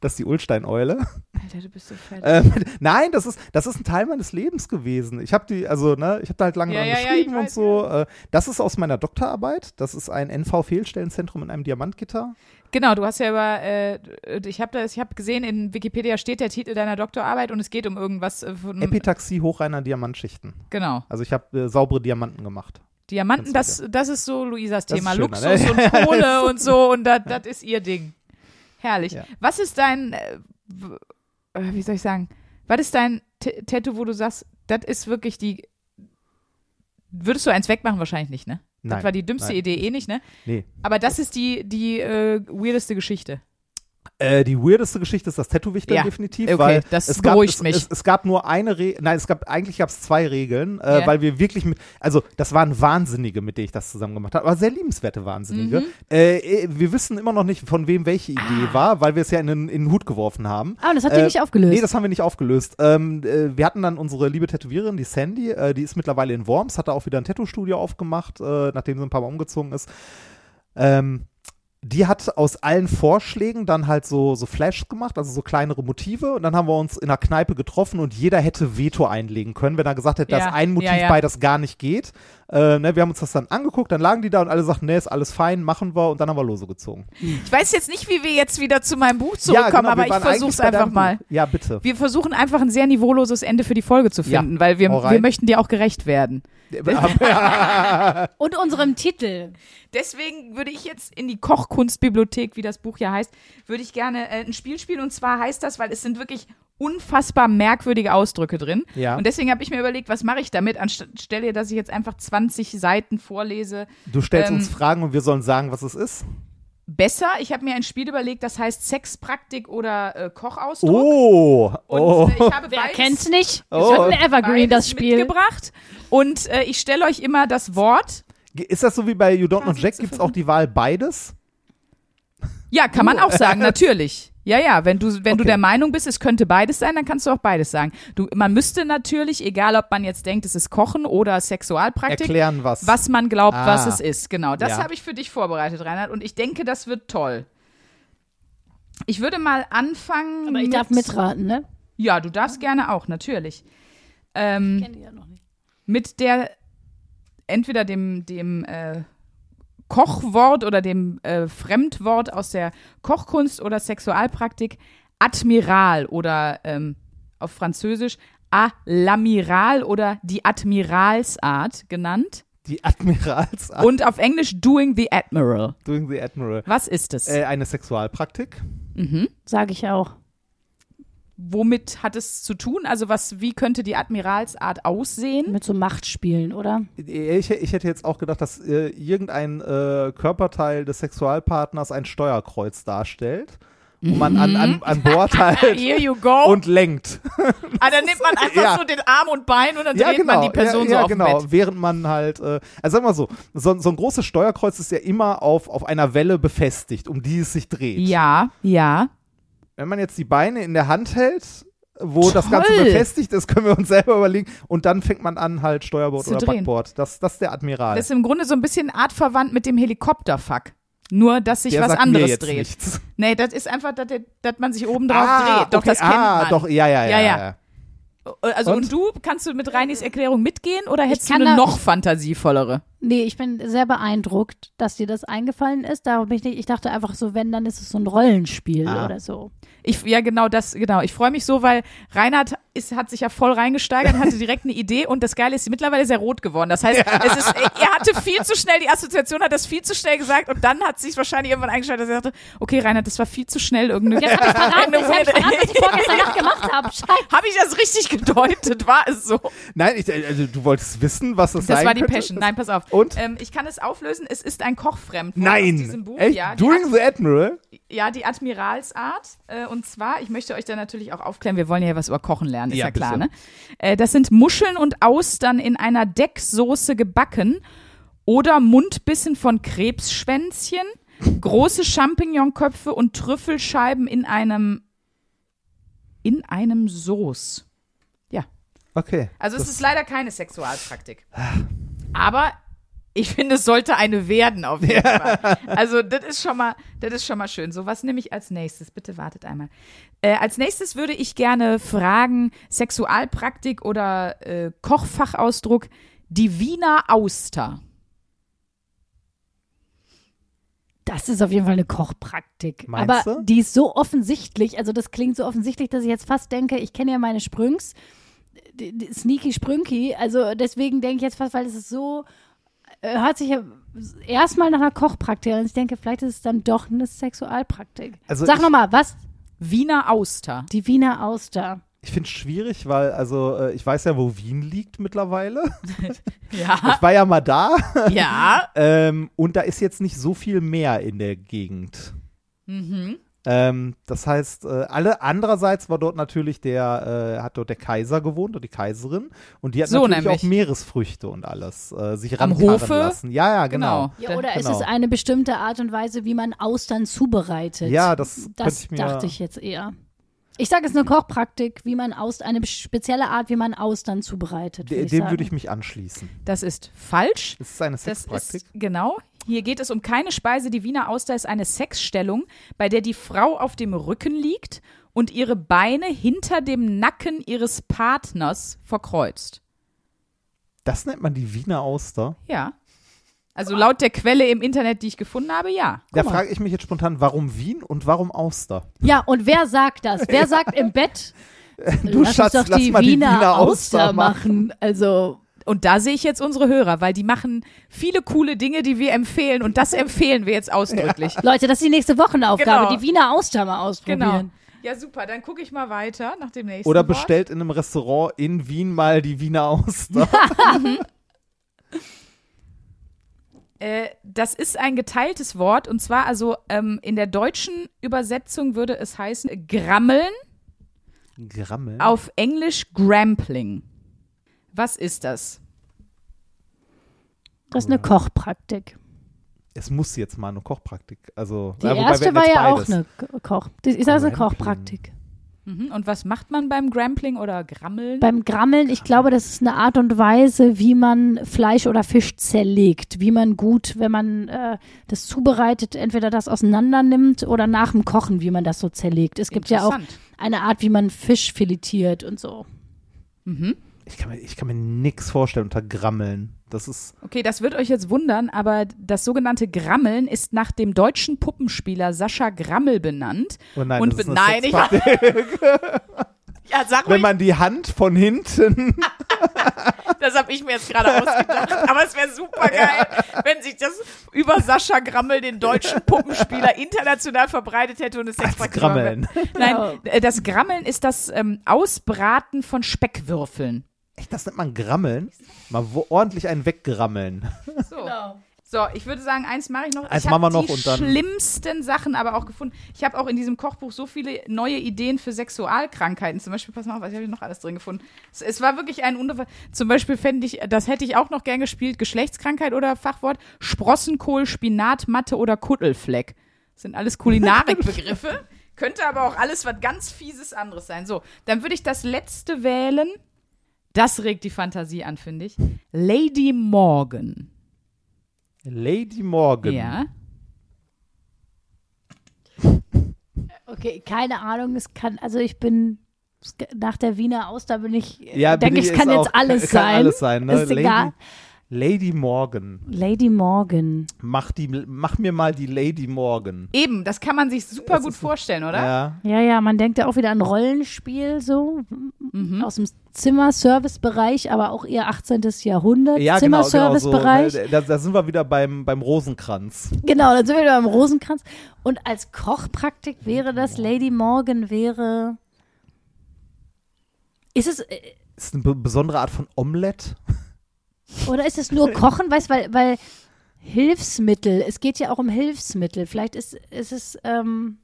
Das ist die Ulstein-Eule. Alter, du bist so fett. Ähm, *laughs* nein, das ist, das ist ein Teil meines Lebens gewesen. Ich habe die, also, ne, ich habe da halt lange Ja, dran ja, ja, geschrieben ich und so. Äh, das ist aus meiner Doktorarbeit. Das ist ein NV-Fehlstellenzentrum in einem Diamantgitter. Genau, du hast ja über, äh, ich habe das, ich habe gesehen, in Wikipedia steht der Titel deiner Doktorarbeit und es geht um irgendwas äh, von, Epitaxie hochreiner Diamantschichten. genau. Also ich habe äh, saubere Diamanten gemacht. Diamanten, das, das ist so Luisas Thema. schöner, Luxus ne? und Kohle *laughs* und so und das ist ihr Ding. Herrlich. Ja. Was ist dein, äh, äh, wie soll ich sagen, was ist dein T Tattoo, wo du sagst, das ist wirklich die, würdest du eins wegmachen? Wahrscheinlich nicht, ne? Das Nein, war die dümmste nein. Idee eh nicht, ne? Nee. Aber das ist die, die äh, weirdeste Geschichte. Äh, die weirdeste Geschichte ist das Tattoo-Wichteln Ja, definitiv, okay, weil das es gab, es, mich. Es, es gab nur eine Regel, nein, es gab eigentlich gab es zwei Regeln, äh, Ja. weil wir wirklich mit, also das waren Wahnsinnige, mit denen ich das zusammen gemacht habe, aber sehr liebenswerte Wahnsinnige. Mhm. Äh, äh, wir wissen immer noch nicht, von wem welche Idee Ah. war, weil wir es ja in, den- in den Hut geworfen haben. Ah, und das habt ihr Äh, nicht aufgelöst. Nee, das haben wir nicht aufgelöst. Ähm, äh, wir hatten dann unsere liebe Tätowiererin, die Sandy, die ist mittlerweile in Worms, hat da auch wieder ein Tattoo-Studio aufgemacht, nachdem sie ein paar Mal umgezogen ist. Ähm, die hat aus allen Vorschlägen dann halt so, so Flash gemacht, also so kleinere Motive. Und dann haben wir uns in einer Kneipe getroffen und jeder hätte Veto einlegen können, wenn er gesagt hätte, da Ja, ist ein Motiv ja, ja. bei, das gar nicht geht. Äh, ne, wir haben uns das dann angeguckt, dann lagen die da und alle sagten, nee, ist alles fein, machen wir und dann haben wir Lose gezogen. Ich weiß jetzt nicht, wie wir jetzt wieder zu meinem Buch zurückkommen, genau, aber ich deinem einfach mal. Ja, bitte. Wir versuchen einfach ein sehr niveauloses Ende für die Folge zu finden, weil wir, wir möchten dir auch gerecht werden. *laughs* und unserem Titel. Deswegen würde ich jetzt in die Kochkunstbibliothek, wie das Buch ja heißt, würde ich gerne äh, ein Spiel spielen. Und zwar heißt das, weil es sind wirklich unfassbar merkwürdige Ausdrücke drin. Ja. Und deswegen habe ich mir überlegt, was mache ich damit, anstelle, dass ich jetzt einfach 20 Seiten vorlese. Du stellst Ähm, uns Fragen und wir sollen sagen, was es ist. Besser, ich habe mir ein Spiel überlegt, das heißt Sexpraktik oder äh, Kochausdruck. Oh, Und oh. äh, ich habe Wer beides, kennt's nicht? Oh. Das ist ein Evergreen, das Spiel. mitgebracht. Und äh, ich stelle euch immer das Wort. Ist das so wie bei You Don't Know Jack? Gibt es auch die Wahl beides? Ja, kann man Uh. auch sagen, *laughs* natürlich. Ja, ja, wenn du, wenn du Okay. der Meinung bist, es könnte beides sein, dann kannst du auch beides sagen. Du, man müsste natürlich, egal ob man jetzt denkt, es ist Kochen oder Sexualpraktik, Erklären was. was man glaubt, Ah. was es ist. Genau, das Ja. habe ich für dich vorbereitet, Reinhard. Und ich denke, das wird toll. Ich würde mal anfangen. Aber ich darf mit, mitraten, ne? Ja, du darfst gerne auch, natürlich. Ähm, Kenn die ja noch nicht. mit der entweder dem dem äh, Kochwort oder dem äh, Fremdwort aus der Kochkunst oder Sexualpraktik Admiral oder ähm, auf Französisch à l'amiral oder die Admiralsart genannt die Admiralsart und auf Englisch doing the admiral. doing the Admiral. Was ist es? Äh, eine Sexualpraktik. mhm. Sag ich auch. Womit hat es zu tun? Also was, wie könnte die Admiralsart aussehen? Mit so Machtspielen, oder? Ich, ich hätte jetzt auch gedacht, dass äh, irgendein äh, Körperteil des Sexualpartners ein Steuerkreuz darstellt. Wo man an, an, an Bord *laughs* halt Here you go. und lenkt. ah, dann nimmt man einfach Ja. so den Arm und Bein und dann Ja, dreht genau. man die Person ja, so ja, auf genau. Bett. Während man halt, äh, also sag mal so, so, so ein großes Steuerkreuz ist ja immer auf, auf einer Welle befestigt, um die es sich dreht. Ja, ja. Wenn man jetzt die Beine in der Hand hält, wo das Ganze Toll. befestigt ist, können wir uns selber überlegen. Und dann fängt man an, halt Steuerbord Zu oder drehen. Backbord. Das, das ist der Admiral. Das ist im Grunde so ein bisschen artverwandt mit dem Helikopterfuck. Nur, dass sich der was sagt anderes mir jetzt dreht. Nichts. *laughs* Nee, das ist einfach, dass, der- dass man sich oben drauf ah, dreht. Doch, okay. das kennt ah, man. doch, ja, ja, ja. Ja, ja. ja. Also, und? Und? du, kannst du mit Reinis Erklärung mitgehen oder hättest du eine noch fantasievollere? Nee, ich bin sehr beeindruckt, dass dir das eingefallen ist. Darum bin ich nicht, ich dachte einfach so, wenn, dann ist es so ein Rollenspiel Ah. oder so. Ich, ja, genau das, genau. Ich freue mich so, weil Reinhard ist, hat sich ja voll reingesteigert und hatte direkt eine Idee und das Geile ist, mittlerweile ist er rot geworden. Das heißt, es ist, er hatte viel zu schnell die Assoziation, hat das viel zu schnell gesagt und dann hat sich wahrscheinlich irgendwann eingeschaltet, dass er sagte, okay, Reinhard, das war viel zu schnell irgendwie. Jetzt habe ich verraten, *laughs* ich verraten, was ich vorgestern Nacht gemacht habe. *laughs* Scheiße. Habe ich das richtig gedeutet? War es so? Nein, ich, also, du wolltest wissen, was das, Das sein war die könnte? Passion. Nein, pass auf. Und? Ähm, ich kann es auflösen. Es ist ein Kochfremdwort Nein. aus diesem Buch. Echt? Ja, During Ad the Admiral? ja, die Admiralsart. Äh, und zwar, ich möchte euch da natürlich auch aufklären, wir wollen ja was über Kochen lernen, ist ja, Ja, klar. Ne? Äh, das sind Muscheln und Austern in einer Decksoße gebacken oder Mundbissen von Krebsschwänzchen, große Champignonköpfe und Trüffelscheiben in einem in einem Soße. Okay. Also es ist leider keine Sexualpraktik. Aber ich finde, es sollte eine werden auf jeden Fall. Also das ist schon mal, das ist schon mal schön. So, was nehme ich als nächstes? Bitte wartet einmal. Äh, als nächstes würde ich gerne fragen, Sexualpraktik oder äh, Kochfachausdruck, die Wiener Auster. Das ist auf jeden Fall eine Kochpraktik. Meinst Aber du? die ist so offensichtlich, also das klingt so offensichtlich, dass ich jetzt fast denke, ich kenne ja meine Sprüngs, die- die Sneaky Sprünki, also deswegen denke ich jetzt fast, weil es ist so, hört sich ja erstmal nach einer Kochpraktik an. Und ich denke, vielleicht ist es dann doch eine Sexualpraktik. Also Sag nochmal, was? Wiener Auster. Die Wiener Auster. Ich finde es schwierig, weil, also, äh, ich weiß ja, wo Wien liegt mittlerweile. *laughs* Ja. Ich war ja mal da. ja. *laughs* ähm, und da ist jetzt nicht so viel mehr in der Gegend. Mhm. Ähm, das heißt, äh, alle andererseits war dort natürlich der, äh, hat dort der Kaiser gewohnt und die Kaiserin und die hat So natürlich nämlich. auch Meeresfrüchte und alles äh, sich Am Hofe? lassen. Ja, ja, genau. Ja, oder ist Genau. es eine bestimmte Art und Weise, wie man Austern zubereitet? Ja, das das ich mir- dachte ich jetzt eher. Ich sage, es ist eine Kochpraktik, wie man Aust eine spezielle Art, wie man Austern zubereitet. De würd ich dem sagen. würde ich mich anschließen. Das ist falsch. Das ist eine Das Sexpraktik. ist genau. Hier geht es um keine Speise. Die Wiener Auster ist eine Sexstellung, bei der die Frau auf dem Rücken liegt und ihre Beine hinter dem Nacken ihres Partners verkreuzt. Das nennt man die Wiener Auster. Ja. Also laut der Quelle im Internet, die ich gefunden habe, ja. Da mal. frage ich mich jetzt spontan, warum Wien und warum Auster? Ja, und wer sagt das? Wer *laughs* sagt im Bett, Du lass Schatz, uns doch lass die mal die Wiener, Wiener Auster Auster machen? Also, Und da sehe ich jetzt unsere Hörer, weil die machen viele coole Dinge, die wir empfehlen. Und das empfehlen wir jetzt ausdrücklich. Leute, das ist die nächste Wochenaufgabe. Genau. Die Wiener Auster mal ausprobieren. Genau. Ja, super. Dann gucke ich mal weiter nach dem nächsten Oder Wort. bestellt in einem Restaurant in Wien mal die Wiener Auster. *laughs* Äh, das ist ein geteiltes Wort und zwar also ähm, in der deutschen Übersetzung würde es heißen Grammeln, Grammel. auf Englisch Grampling. Was ist das? Das ist eine Kochpraktik. Es muss jetzt mal eine Kochpraktik. Also, Die ja, erste war ja auch beides. eine Ko- Koch. Ich sage, es ist eine Grampling. Kochpraktik. Mhm. Und was macht man beim Grampling oder Grammeln? Beim Grammeln, ich glaube, das ist eine Art und Weise, wie man Fleisch oder Fisch zerlegt. Wie man gut, wenn man äh, das zubereitet, entweder das auseinander nimmt oder nach dem Kochen, wie man das so zerlegt. Es gibt ja auch eine Art, wie man Fisch filetiert und so. Mhm. Ich kann mir, ich kann mir nichts vorstellen unter Grammeln. Das ist. Okay, das wird euch jetzt wundern, aber das sogenannte Grammeln ist nach dem deutschen Puppenspieler Sascha Grammel benannt. Oh nein, Und das ist nein, ich. *laughs* Ja, sag Wenn ruhig, man die Hand von hinten. *laughs* das habe ich mir jetzt gerade ausgedacht. Aber es wäre super geil, wenn sich das über Sascha Grammel, den deutschen Puppenspieler, international verbreitet hätte und es war. Grammeln. Nein, äh, das Grammeln ist das ähm, Ausbraten von Speckwürfeln. Echt, das nennt man Grammeln? Mal wo ordentlich einen weggrammeln. So. So, ich würde sagen, eins mache ich noch. Eins ich machen wir habe noch die und dann- schlimmsten Sachen aber auch gefunden. Ich habe auch in diesem Kochbuch so viele neue Ideen für Sexualkrankheiten. Zum Beispiel, pass mal auf, was habe ich noch alles drin gefunden? Es, es war wirklich ein Unfall. Zum Beispiel fände ich, das hätte ich auch noch gern gespielt, Geschlechtskrankheit oder Fachwort, Sprossenkohl, Spinatmatte oder Kuttelfleck. Das sind alles Kulinarikbegriffe. *laughs* Könnte aber auch alles was ganz Fieses anderes sein. So, dann würde ich das letzte wählen. Das regt die Fantasie an, finde ich. Lady Morgan. Lady Morgan. Ja. Okay, keine Ahnung, es kann, also ich bin nach der Wiener Auster bin ich, Ja, denke ich, es kann jetzt auch- alles kann sein. alles sein, ne? Ist Lady, egal. Lady Morgan. Lady Morgan. Mach, die, mach mir mal die Lady Morgan. Eben, das kann man sich super Das gut vorstellen, oder? Ja. Ja, ja, man denkt ja auch wieder an Rollenspiel so Mhm. aus dem Zimmerservice-Bereich, aber auch eher 18. Jahrhundert Ja, genau, genau so. Zimmerservice-Bereich. Ne, Da, da sind wir wieder beim, beim Rosenkranz. Genau, dann sind wir wieder beim Rosenkranz. Und als Kochpraktik wäre das Lady Morgan wäre. Ist es äh, Ist eine be- besondere Art von Omelette. Oder ist es nur *laughs* Kochen? Weißt weil weil Hilfsmittel. Es geht ja auch um Hilfsmittel. Vielleicht ist, ist es ähm,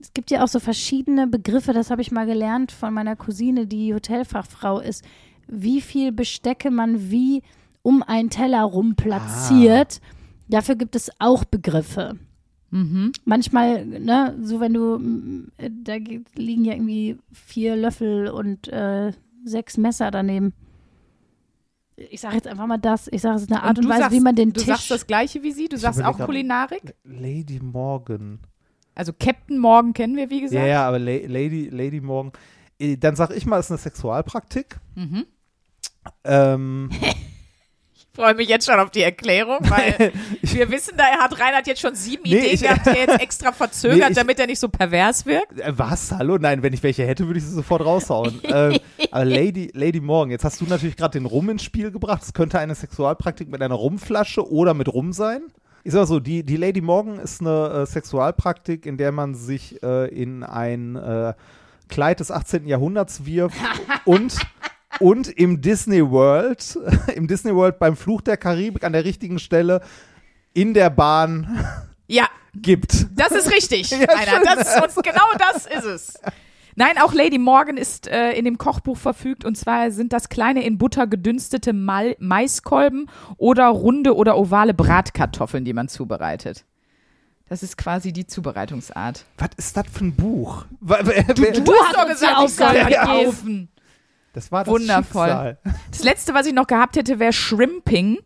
es gibt ja auch so verschiedene Begriffe. Das habe ich mal gelernt von meiner Cousine, die Hotelfachfrau ist. Wie viel Bestecke man wie um einen Teller rum platziert. Dafür gibt es auch Begriffe. Mhm. manchmal, ne, so wenn du, da ge- liegen ja irgendwie vier Löffel und äh, sechs Messer daneben. Ich sage jetzt einfach mal das. Ich sage, es ist eine Art und, du Weise, sagst, wie man den Du Tisch. sagst das gleiche wie sie, du sagst überleg auch Kulinarik. Lady Morgan. Also Captain Morgan kennen wir, wie Ja, gesagt. ja, aber La Lady, Lady Morgan. Äh, Dann sag ich mal, es ist eine Sexualpraktik. Mhm. Ähm, Ich *laughs* freue mich jetzt schon auf die Erklärung, weil *laughs* wir wissen, da hat Reinhard jetzt schon sieben Nee, Ideen ich- gehabt, die er jetzt extra verzögert, Nee, ich- damit er nicht so pervers wirkt. äh, was? Hallo? Nein, wenn ich welche hätte, würde ich sie sofort raushauen. *laughs* ähm, aber Lady, Lady Morgan, jetzt hast du natürlich gerade den Rum ins Spiel gebracht. Es könnte eine Sexualpraktik mit einer Rumflasche oder mit Rum sein. Ich sag so, die, die Lady Morgan ist eine äh, Sexualpraktik, in der man sich äh, in ein äh, Kleid des 18. Jahrhunderts wirft *laughs* und, und im Disney World, *laughs* im Disney World beim Fluch der Karibik an der richtigen Stelle in der Bahn Ja, gibt. Das ist richtig, *laughs* Rainer. Das ist, und genau das ist es. Nein, auch Lady Morgan ist äh, in dem Kochbuch verfügt und zwar sind das kleine in Butter gedünstete Mal Maiskolben oder runde oder ovale Bratkartoffeln, die man zubereitet. Das ist quasi die Zubereitungsart. Was ist das für ein Buch? Wer- wer- Du hast doch gesagt, ich soll gegeben. kaufen. Das war das Wundervoll. Schicksal. Das letzte, was ich noch gehabt hätte, wäre Shrimping,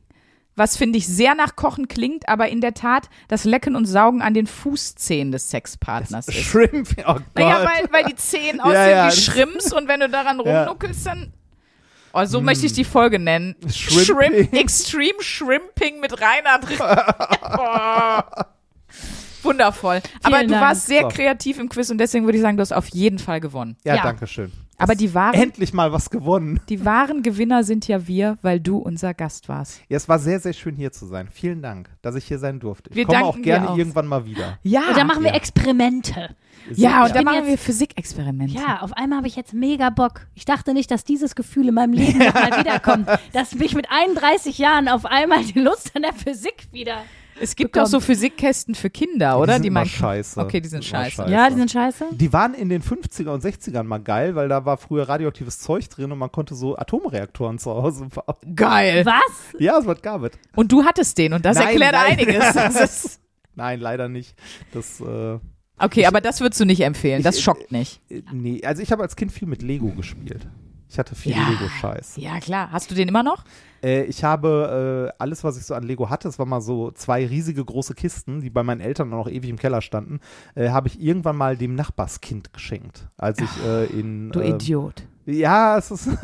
was finde ich sehr nach Kochen klingt, aber in der Tat das Lecken und Saugen an den Fußzehen des Sexpartners ist. Shrimp, oh *laughs* Gott. Naja, weil, weil die Zehen *laughs* aussehen ja, wie das- Shrimps und wenn du daran Ja. rumnuckelst, dann. Oh, so möchte ich die Folge nennen. Shrimping. Shrimp, Extreme Shrimping mit Rainer drin. *laughs* oh. Wundervoll. Aber du Dank. warst sehr So. kreativ im Quiz und deswegen würde ich sagen, du hast auf jeden Fall gewonnen. ja, Ja. danke schön. Aber die wahren, Endlich mal was gewonnen. die wahren Gewinner sind ja wir, weil du unser Gast warst. Ja, es war sehr, sehr schön hier zu sein. Vielen Dank, dass ich hier sein durfte. Ich Wir komme auch gerne irgendwann mal wieder. Ja. Und dann machen wir Ja. Experimente. ja, und dann machen jetzt- wir Physikexperimente. Ja, auf einmal habe ich jetzt mega Bock. Ich dachte nicht, dass dieses Gefühl in meinem Leben nochmal *laughs* wiederkommt. Dass mich mit 31 Jahren auf einmal die Lust an der Physik wieder. Es gibt bekommen. auch so Physikkästen für Kinder, oder? Die sind immer man scheiße. Okay, die sind Die scheiße. scheiße. Ja, die sind scheiße. Die waren in den 50er und 60ern mal geil, weil da war früher radioaktives Zeug drin und man konnte so Atomreaktoren zu Hause bauen. Geil. Was? Ja, es wird gab es. Und du hattest den und das Nein, erklärt nein. einiges. *laughs* Das ist, Nein, leider nicht. Das, äh, okay, aber das würdest du nicht empfehlen. Das Ich- schockt nicht. äh, nee, also ich habe als Kind viel mit Lego gespielt. Ich hatte viel Ja. Lego-Scheiß. Ja, klar. Hast du den immer noch? Äh, ich habe äh, alles, was ich so an Lego hatte, es waren mal so zwei riesige große Kisten, die bei meinen Eltern noch ewig im Keller standen, äh, habe ich irgendwann mal dem Nachbarskind geschenkt, als ich äh, in Du ähm, Idiot. Ja, es ist. *laughs*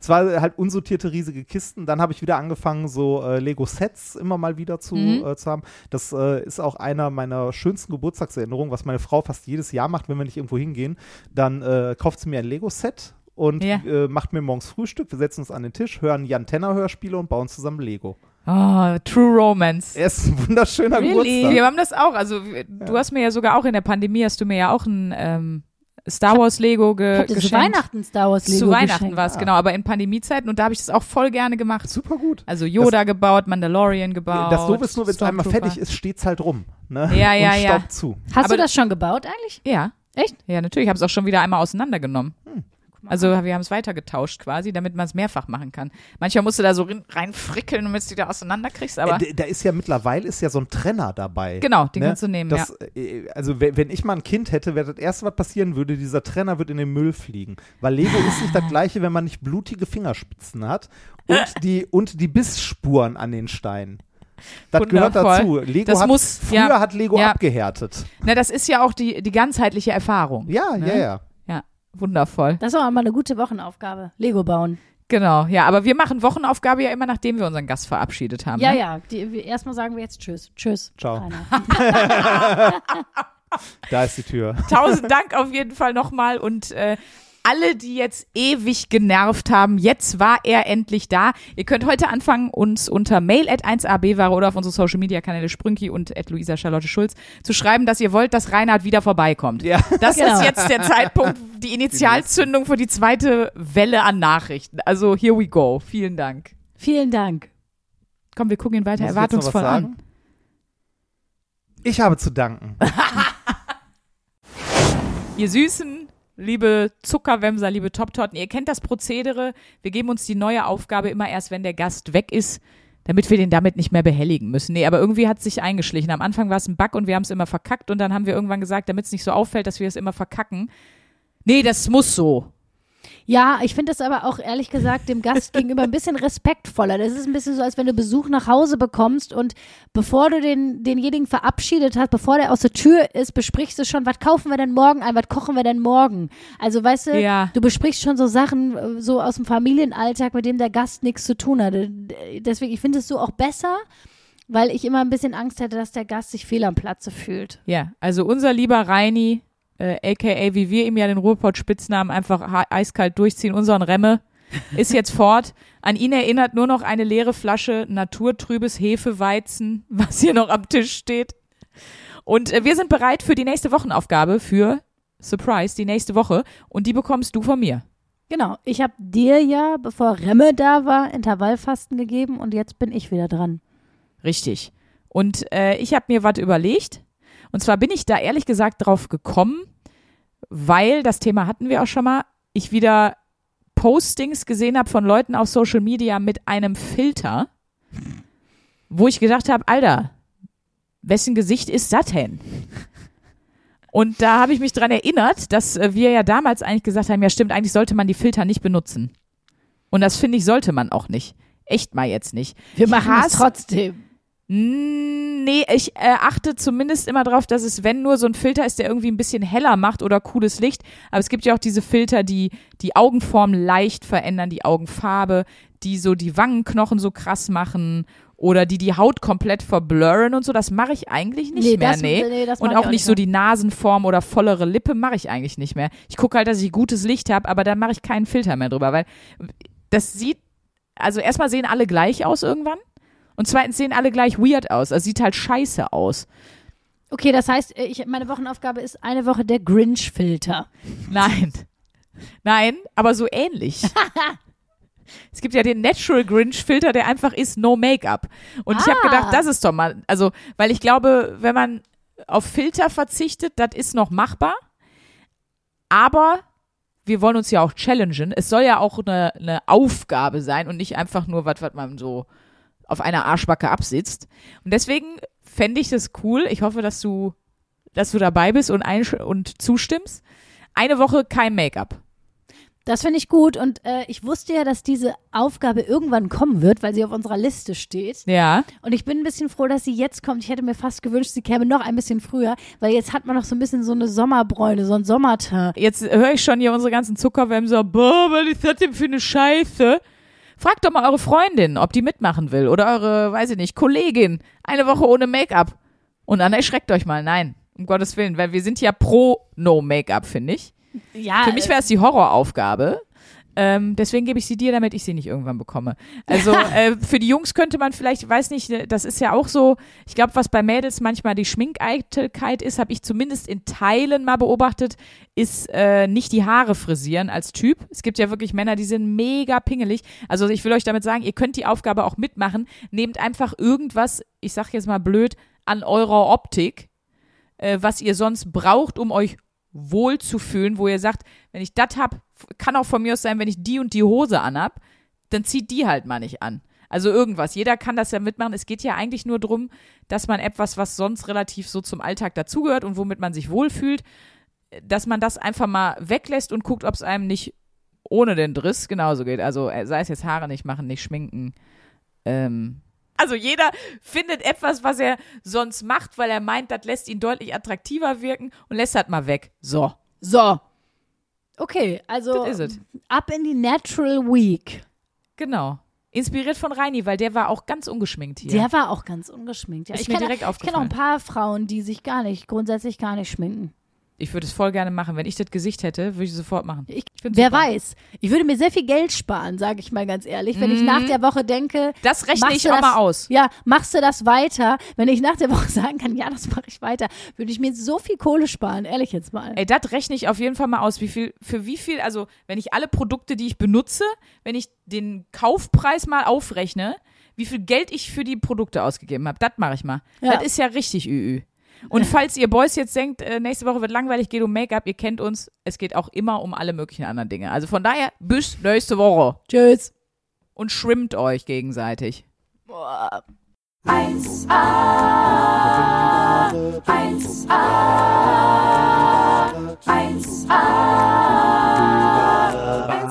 Es war halt unsortierte riesige Kisten. Dann habe ich wieder angefangen, so äh, Lego-Sets immer mal wieder zu, Mhm. äh, zu haben. Das äh, ist auch einer meiner schönsten Geburtstagserinnerungen, was meine Frau fast jedes Jahr macht, wenn wir nicht irgendwo hingehen. Dann äh, kauft sie mir ein Lego-Set und Ja. äh, macht mir morgens Frühstück. Wir setzen uns an den Tisch, hören Jan Tenner Hörspiele und bauen zusammen Lego. Oh, True Romance. Er ist ein wunderschöner Really? Geburtstag. Wir haben das auch. Also, du hast mir ja sogar auch in der Pandemie, hast du mir ja auch ein ähm, Star Wars Lego ge dir zu geschenkt. Weihnachten Star Wars Lego Zu Weihnachten geschenkt. war es, genau. Aber in Pandemiezeiten und da habe ich das auch voll gerne gemacht. Super gut. Also Yoda gebaut, Mandalorian gebaut. Das Doofe ist nur, wenn es einmal fertig ist, steht es halt rum. Ne? Ja, ja, und ja. zu. Hast Aber- du das schon gebaut eigentlich? Ja. Echt? Ja, natürlich. Ich habe es auch schon wieder einmal auseinandergenommen. Hm. Also wir haben es weitergetauscht quasi, damit man es mehrfach machen kann. Manchmal musst du da so rein- reinfrickeln, damit du es wieder auseinanderkriegst, aber Äh, da ist ja mittlerweile ist ja so ein Trenner dabei. genau, den Ne? kannst du nehmen, Das, äh, Also wenn, ich mal ein Kind hätte, wäre das erste, was passieren würde, dieser Trenner wird in den Müll fliegen. Weil Lego ist nicht das gleiche, wenn man nicht blutige Fingerspitzen hat und die, und die Bissspuren an den Steinen. Das gehört Wundervoll. dazu. Lego Das hat, muss- früher ja, hat Lego ja. abgehärtet. ja. Na, das ist ja auch die, die ganzheitliche Erfahrung. Ja, Ne? ja, ja. Wundervoll. Das ist auch mal eine gute Wochenaufgabe. Lego bauen. Genau, ja, aber wir machen Wochenaufgabe ja immer, nachdem wir unseren Gast verabschiedet haben. Ja, ne? ja. Die, wir- erstmal sagen wir jetzt Tschüss. Tschüss. Ciao. *laughs* Da ist die Tür. *laughs* Tausend Dank auf jeden Fall nochmal und äh, alle, die jetzt ewig genervt haben, jetzt war er endlich da. Ihr könnt heute anfangen, uns unter mail at 1abware oder auf unsere Social Media Kanäle Sprünki und at Luisa Charlotte Schulz zu schreiben, dass ihr wollt, dass Reinhard wieder vorbeikommt. Ja. Das Genau. ist jetzt der Zeitpunkt, *laughs* die Initialzündung für die zweite Welle an Nachrichten. Also here we go. Vielen Dank. Vielen Dank. Komm, wir gucken ihn weiter Muss erwartungsvoll an. Ich habe zu danken. *laughs* Ihr Süßen, liebe Zuckerwämser, liebe Top-Torten, ihr kennt das Prozedere. Wir geben uns die neue Aufgabe immer erst, wenn der Gast weg ist, damit wir den damit nicht mehr behelligen müssen. Nee, aber irgendwie hat es sich eingeschlichen. Am Anfang war es ein Bug und wir haben es immer verkackt und dann haben wir irgendwann gesagt, damit es nicht so auffällt, dass wir es immer verkacken. Nee, das muss so. Ja, ich finde das aber auch ehrlich gesagt dem Gast *laughs* gegenüber ein bisschen respektvoller. Das ist ein bisschen so, als wenn du Besuch nach Hause bekommst und bevor du den, denjenigen verabschiedet hast, bevor der aus der Tür ist, besprichst du schon, was kaufen wir denn morgen ein, was kochen wir denn morgen? Also weißt du, Ja. du besprichst schon so Sachen äh, so aus dem Familienalltag, mit dem der Gast nichts zu tun hat. Deswegen, ich finde es so auch besser, weil ich immer ein bisschen Angst hätte, dass der Gast sich fehl am Platze fühlt. Ja, also unser lieber Reini, äh, aka wie wir ihm ja den Ruhrpott-Spitznamen einfach eiskalt durchziehen, unseren Remme, ist jetzt fort. An ihn erinnert nur noch eine leere Flasche naturtrübes Hefeweizen, was hier noch am Tisch steht. Und äh, wir sind bereit für die nächste Wochenaufgabe für Surprise, die nächste Woche. Und die bekommst du von mir. Genau, ich habe dir ja, bevor Remme da war, Intervallfasten gegeben und jetzt bin ich wieder dran. Richtig. Und äh, ich habe mir was überlegt. Und zwar bin ich da ehrlich gesagt drauf gekommen, weil, das Thema hatten wir auch schon mal, ich wieder Postings gesehen habe von Leuten auf Social Media mit einem Filter, wo ich gedacht habe, Alter, wessen Gesicht ist denn? Und da habe ich mich dran erinnert, dass äh, wir ja damals eigentlich gesagt haben, ja stimmt, eigentlich sollte man die Filter nicht benutzen. Und das finde ich, sollte man auch nicht. Echt mal jetzt nicht. Wir Ich machen es trotzdem. Nee, ich äh, achte zumindest immer drauf, dass es, wenn nur so ein Filter ist, der irgendwie ein bisschen heller macht oder cooles Licht. Aber es gibt ja auch diese Filter, die die Augenform leicht verändern, die Augenfarbe, die so die Wangenknochen so krass machen oder die die Haut komplett verblurren und so. Das mache ich eigentlich nicht Nee, mehr, das- nee. nee, das und auch auch nicht so die Nasenform oder vollere Lippe mache ich eigentlich nicht mehr. Ich gucke halt, dass ich gutes Licht habe, aber dann mache ich keinen Filter mehr drüber, weil das sieht, also erstmal sehen alle gleich aus irgendwann. Und zweitens sehen alle gleich weird aus. Also sieht halt scheiße aus. Okay, das heißt, äh, ich, meine Wochenaufgabe ist eine Woche der Grinch-Filter. Nein. Nein, aber so ähnlich. *laughs* es gibt ja den Natural Grinch Filter, der einfach ist no Make-up. Und ich habe Ah. gedacht, das ist doch mal, also, weil ich glaube, wenn man auf Filter verzichtet, das ist noch machbar. Aber wir wollen uns ja auch challengen. Es soll ja auch eine, eine Aufgabe sein und nicht einfach nur was, was man so auf einer Arschbacke absitzt. Und deswegen fände ich das cool. Ich hoffe, dass du, dass du dabei bist und, einsch- und zustimmst. Eine Woche kein Make-up. Das finde ich gut und äh, ich wusste ja, dass diese Aufgabe irgendwann kommen wird, weil sie auf unserer Liste steht. Ja. Und ich bin ein bisschen froh, dass sie jetzt kommt. Ich hätte mir fast gewünscht, sie käme noch ein bisschen früher, weil jetzt hat man noch so ein bisschen so eine Sommerbräune, so ein Sommerteint. Jetzt höre ich schon hier unsere ganzen Zuckerwärme so, boah, was ist das denn für eine Scheiße? Fragt doch mal eure Freundin, ob die mitmachen will. Oder eure, weiß ich nicht, Kollegin. Eine Woche ohne Make-up. Und dann erschreckt euch mal. Nein, um Gottes Willen. Weil wir sind ja pro No-Make-up, finde ich. Ja, Für mich wäre es die Horroraufgabe. Ähm, deswegen gebe ich sie dir, damit ich sie nicht irgendwann bekomme. Also *laughs* äh, für die Jungs könnte man vielleicht, weiß nicht, das ist ja auch so, ich glaube, was bei Mädels manchmal die Schminkeitelkeit ist, habe ich zumindest in Teilen mal beobachtet, ist äh, nicht die Haare frisieren als Typ. Es gibt ja wirklich Männer, die sind mega pingelig. Also ich will euch damit sagen, ihr könnt die Aufgabe auch mitmachen. Nehmt einfach irgendwas, ich sag jetzt mal blöd, an eurer Optik, äh, was ihr sonst braucht, um euch wohl zu fühlen, wo ihr sagt, wenn ich das hab, kann auch von mir aus sein, wenn ich die und die Hose anhab, dann zieht die halt mal nicht an. Also irgendwas. Jeder kann das ja mitmachen. Es geht ja eigentlich nur drum, dass man etwas, was sonst relativ so zum Alltag dazugehört und womit man sich wohlfühlt, dass man das einfach mal weglässt und guckt, ob es einem nicht ohne den Driss genauso geht. Also äh, sei es jetzt Haare nicht machen, nicht schminken. Ähm, also jeder findet etwas, was er sonst macht, weil er meint, das lässt ihn deutlich attraktiver wirken und lässt das mal weg. So. So. Okay, also ab in die Natural Week. Genau. Inspiriert von Reini, weil der war auch ganz ungeschminkt hier. Der war auch ganz ungeschminkt. Ja, Ist ich mir kenne direkt ich kenn auch ein paar Frauen, die sich gar nicht, grundsätzlich gar nicht schminken. Ich würde es voll gerne machen. Wenn ich das Gesicht hätte, würde ich es sofort machen. Ich, wer super. weiß. Ich würde mir sehr viel Geld sparen, sage ich mal ganz ehrlich, wenn ich nach der Woche denke, Mhm. Das rechne ich auch das, mal aus. Ja, machst du das weiter? Wenn ich nach der Woche *laughs* sagen kann, ja, das mache ich weiter, würde ich mir so viel Kohle sparen, ehrlich jetzt mal. Ey, das rechne ich auf jeden Fall mal aus. Wie viel, für wie viel, also wenn ich alle Produkte, die ich benutze, wenn ich den Kaufpreis mal aufrechne, wie viel Geld ich für die Produkte ausgegeben habe, das mache ich mal. Ja. Das ist ja richtig ÜÜ. Und falls ihr Boys jetzt denkt, äh, nächste Woche wird langweilig, geht um Make-up, ihr kennt uns. Es geht auch immer um alle möglichen anderen Dinge. Also von daher, bis nächste Woche. Tschüss. Und schwimmt euch gegenseitig. 1A, 1A, 1A, 1A.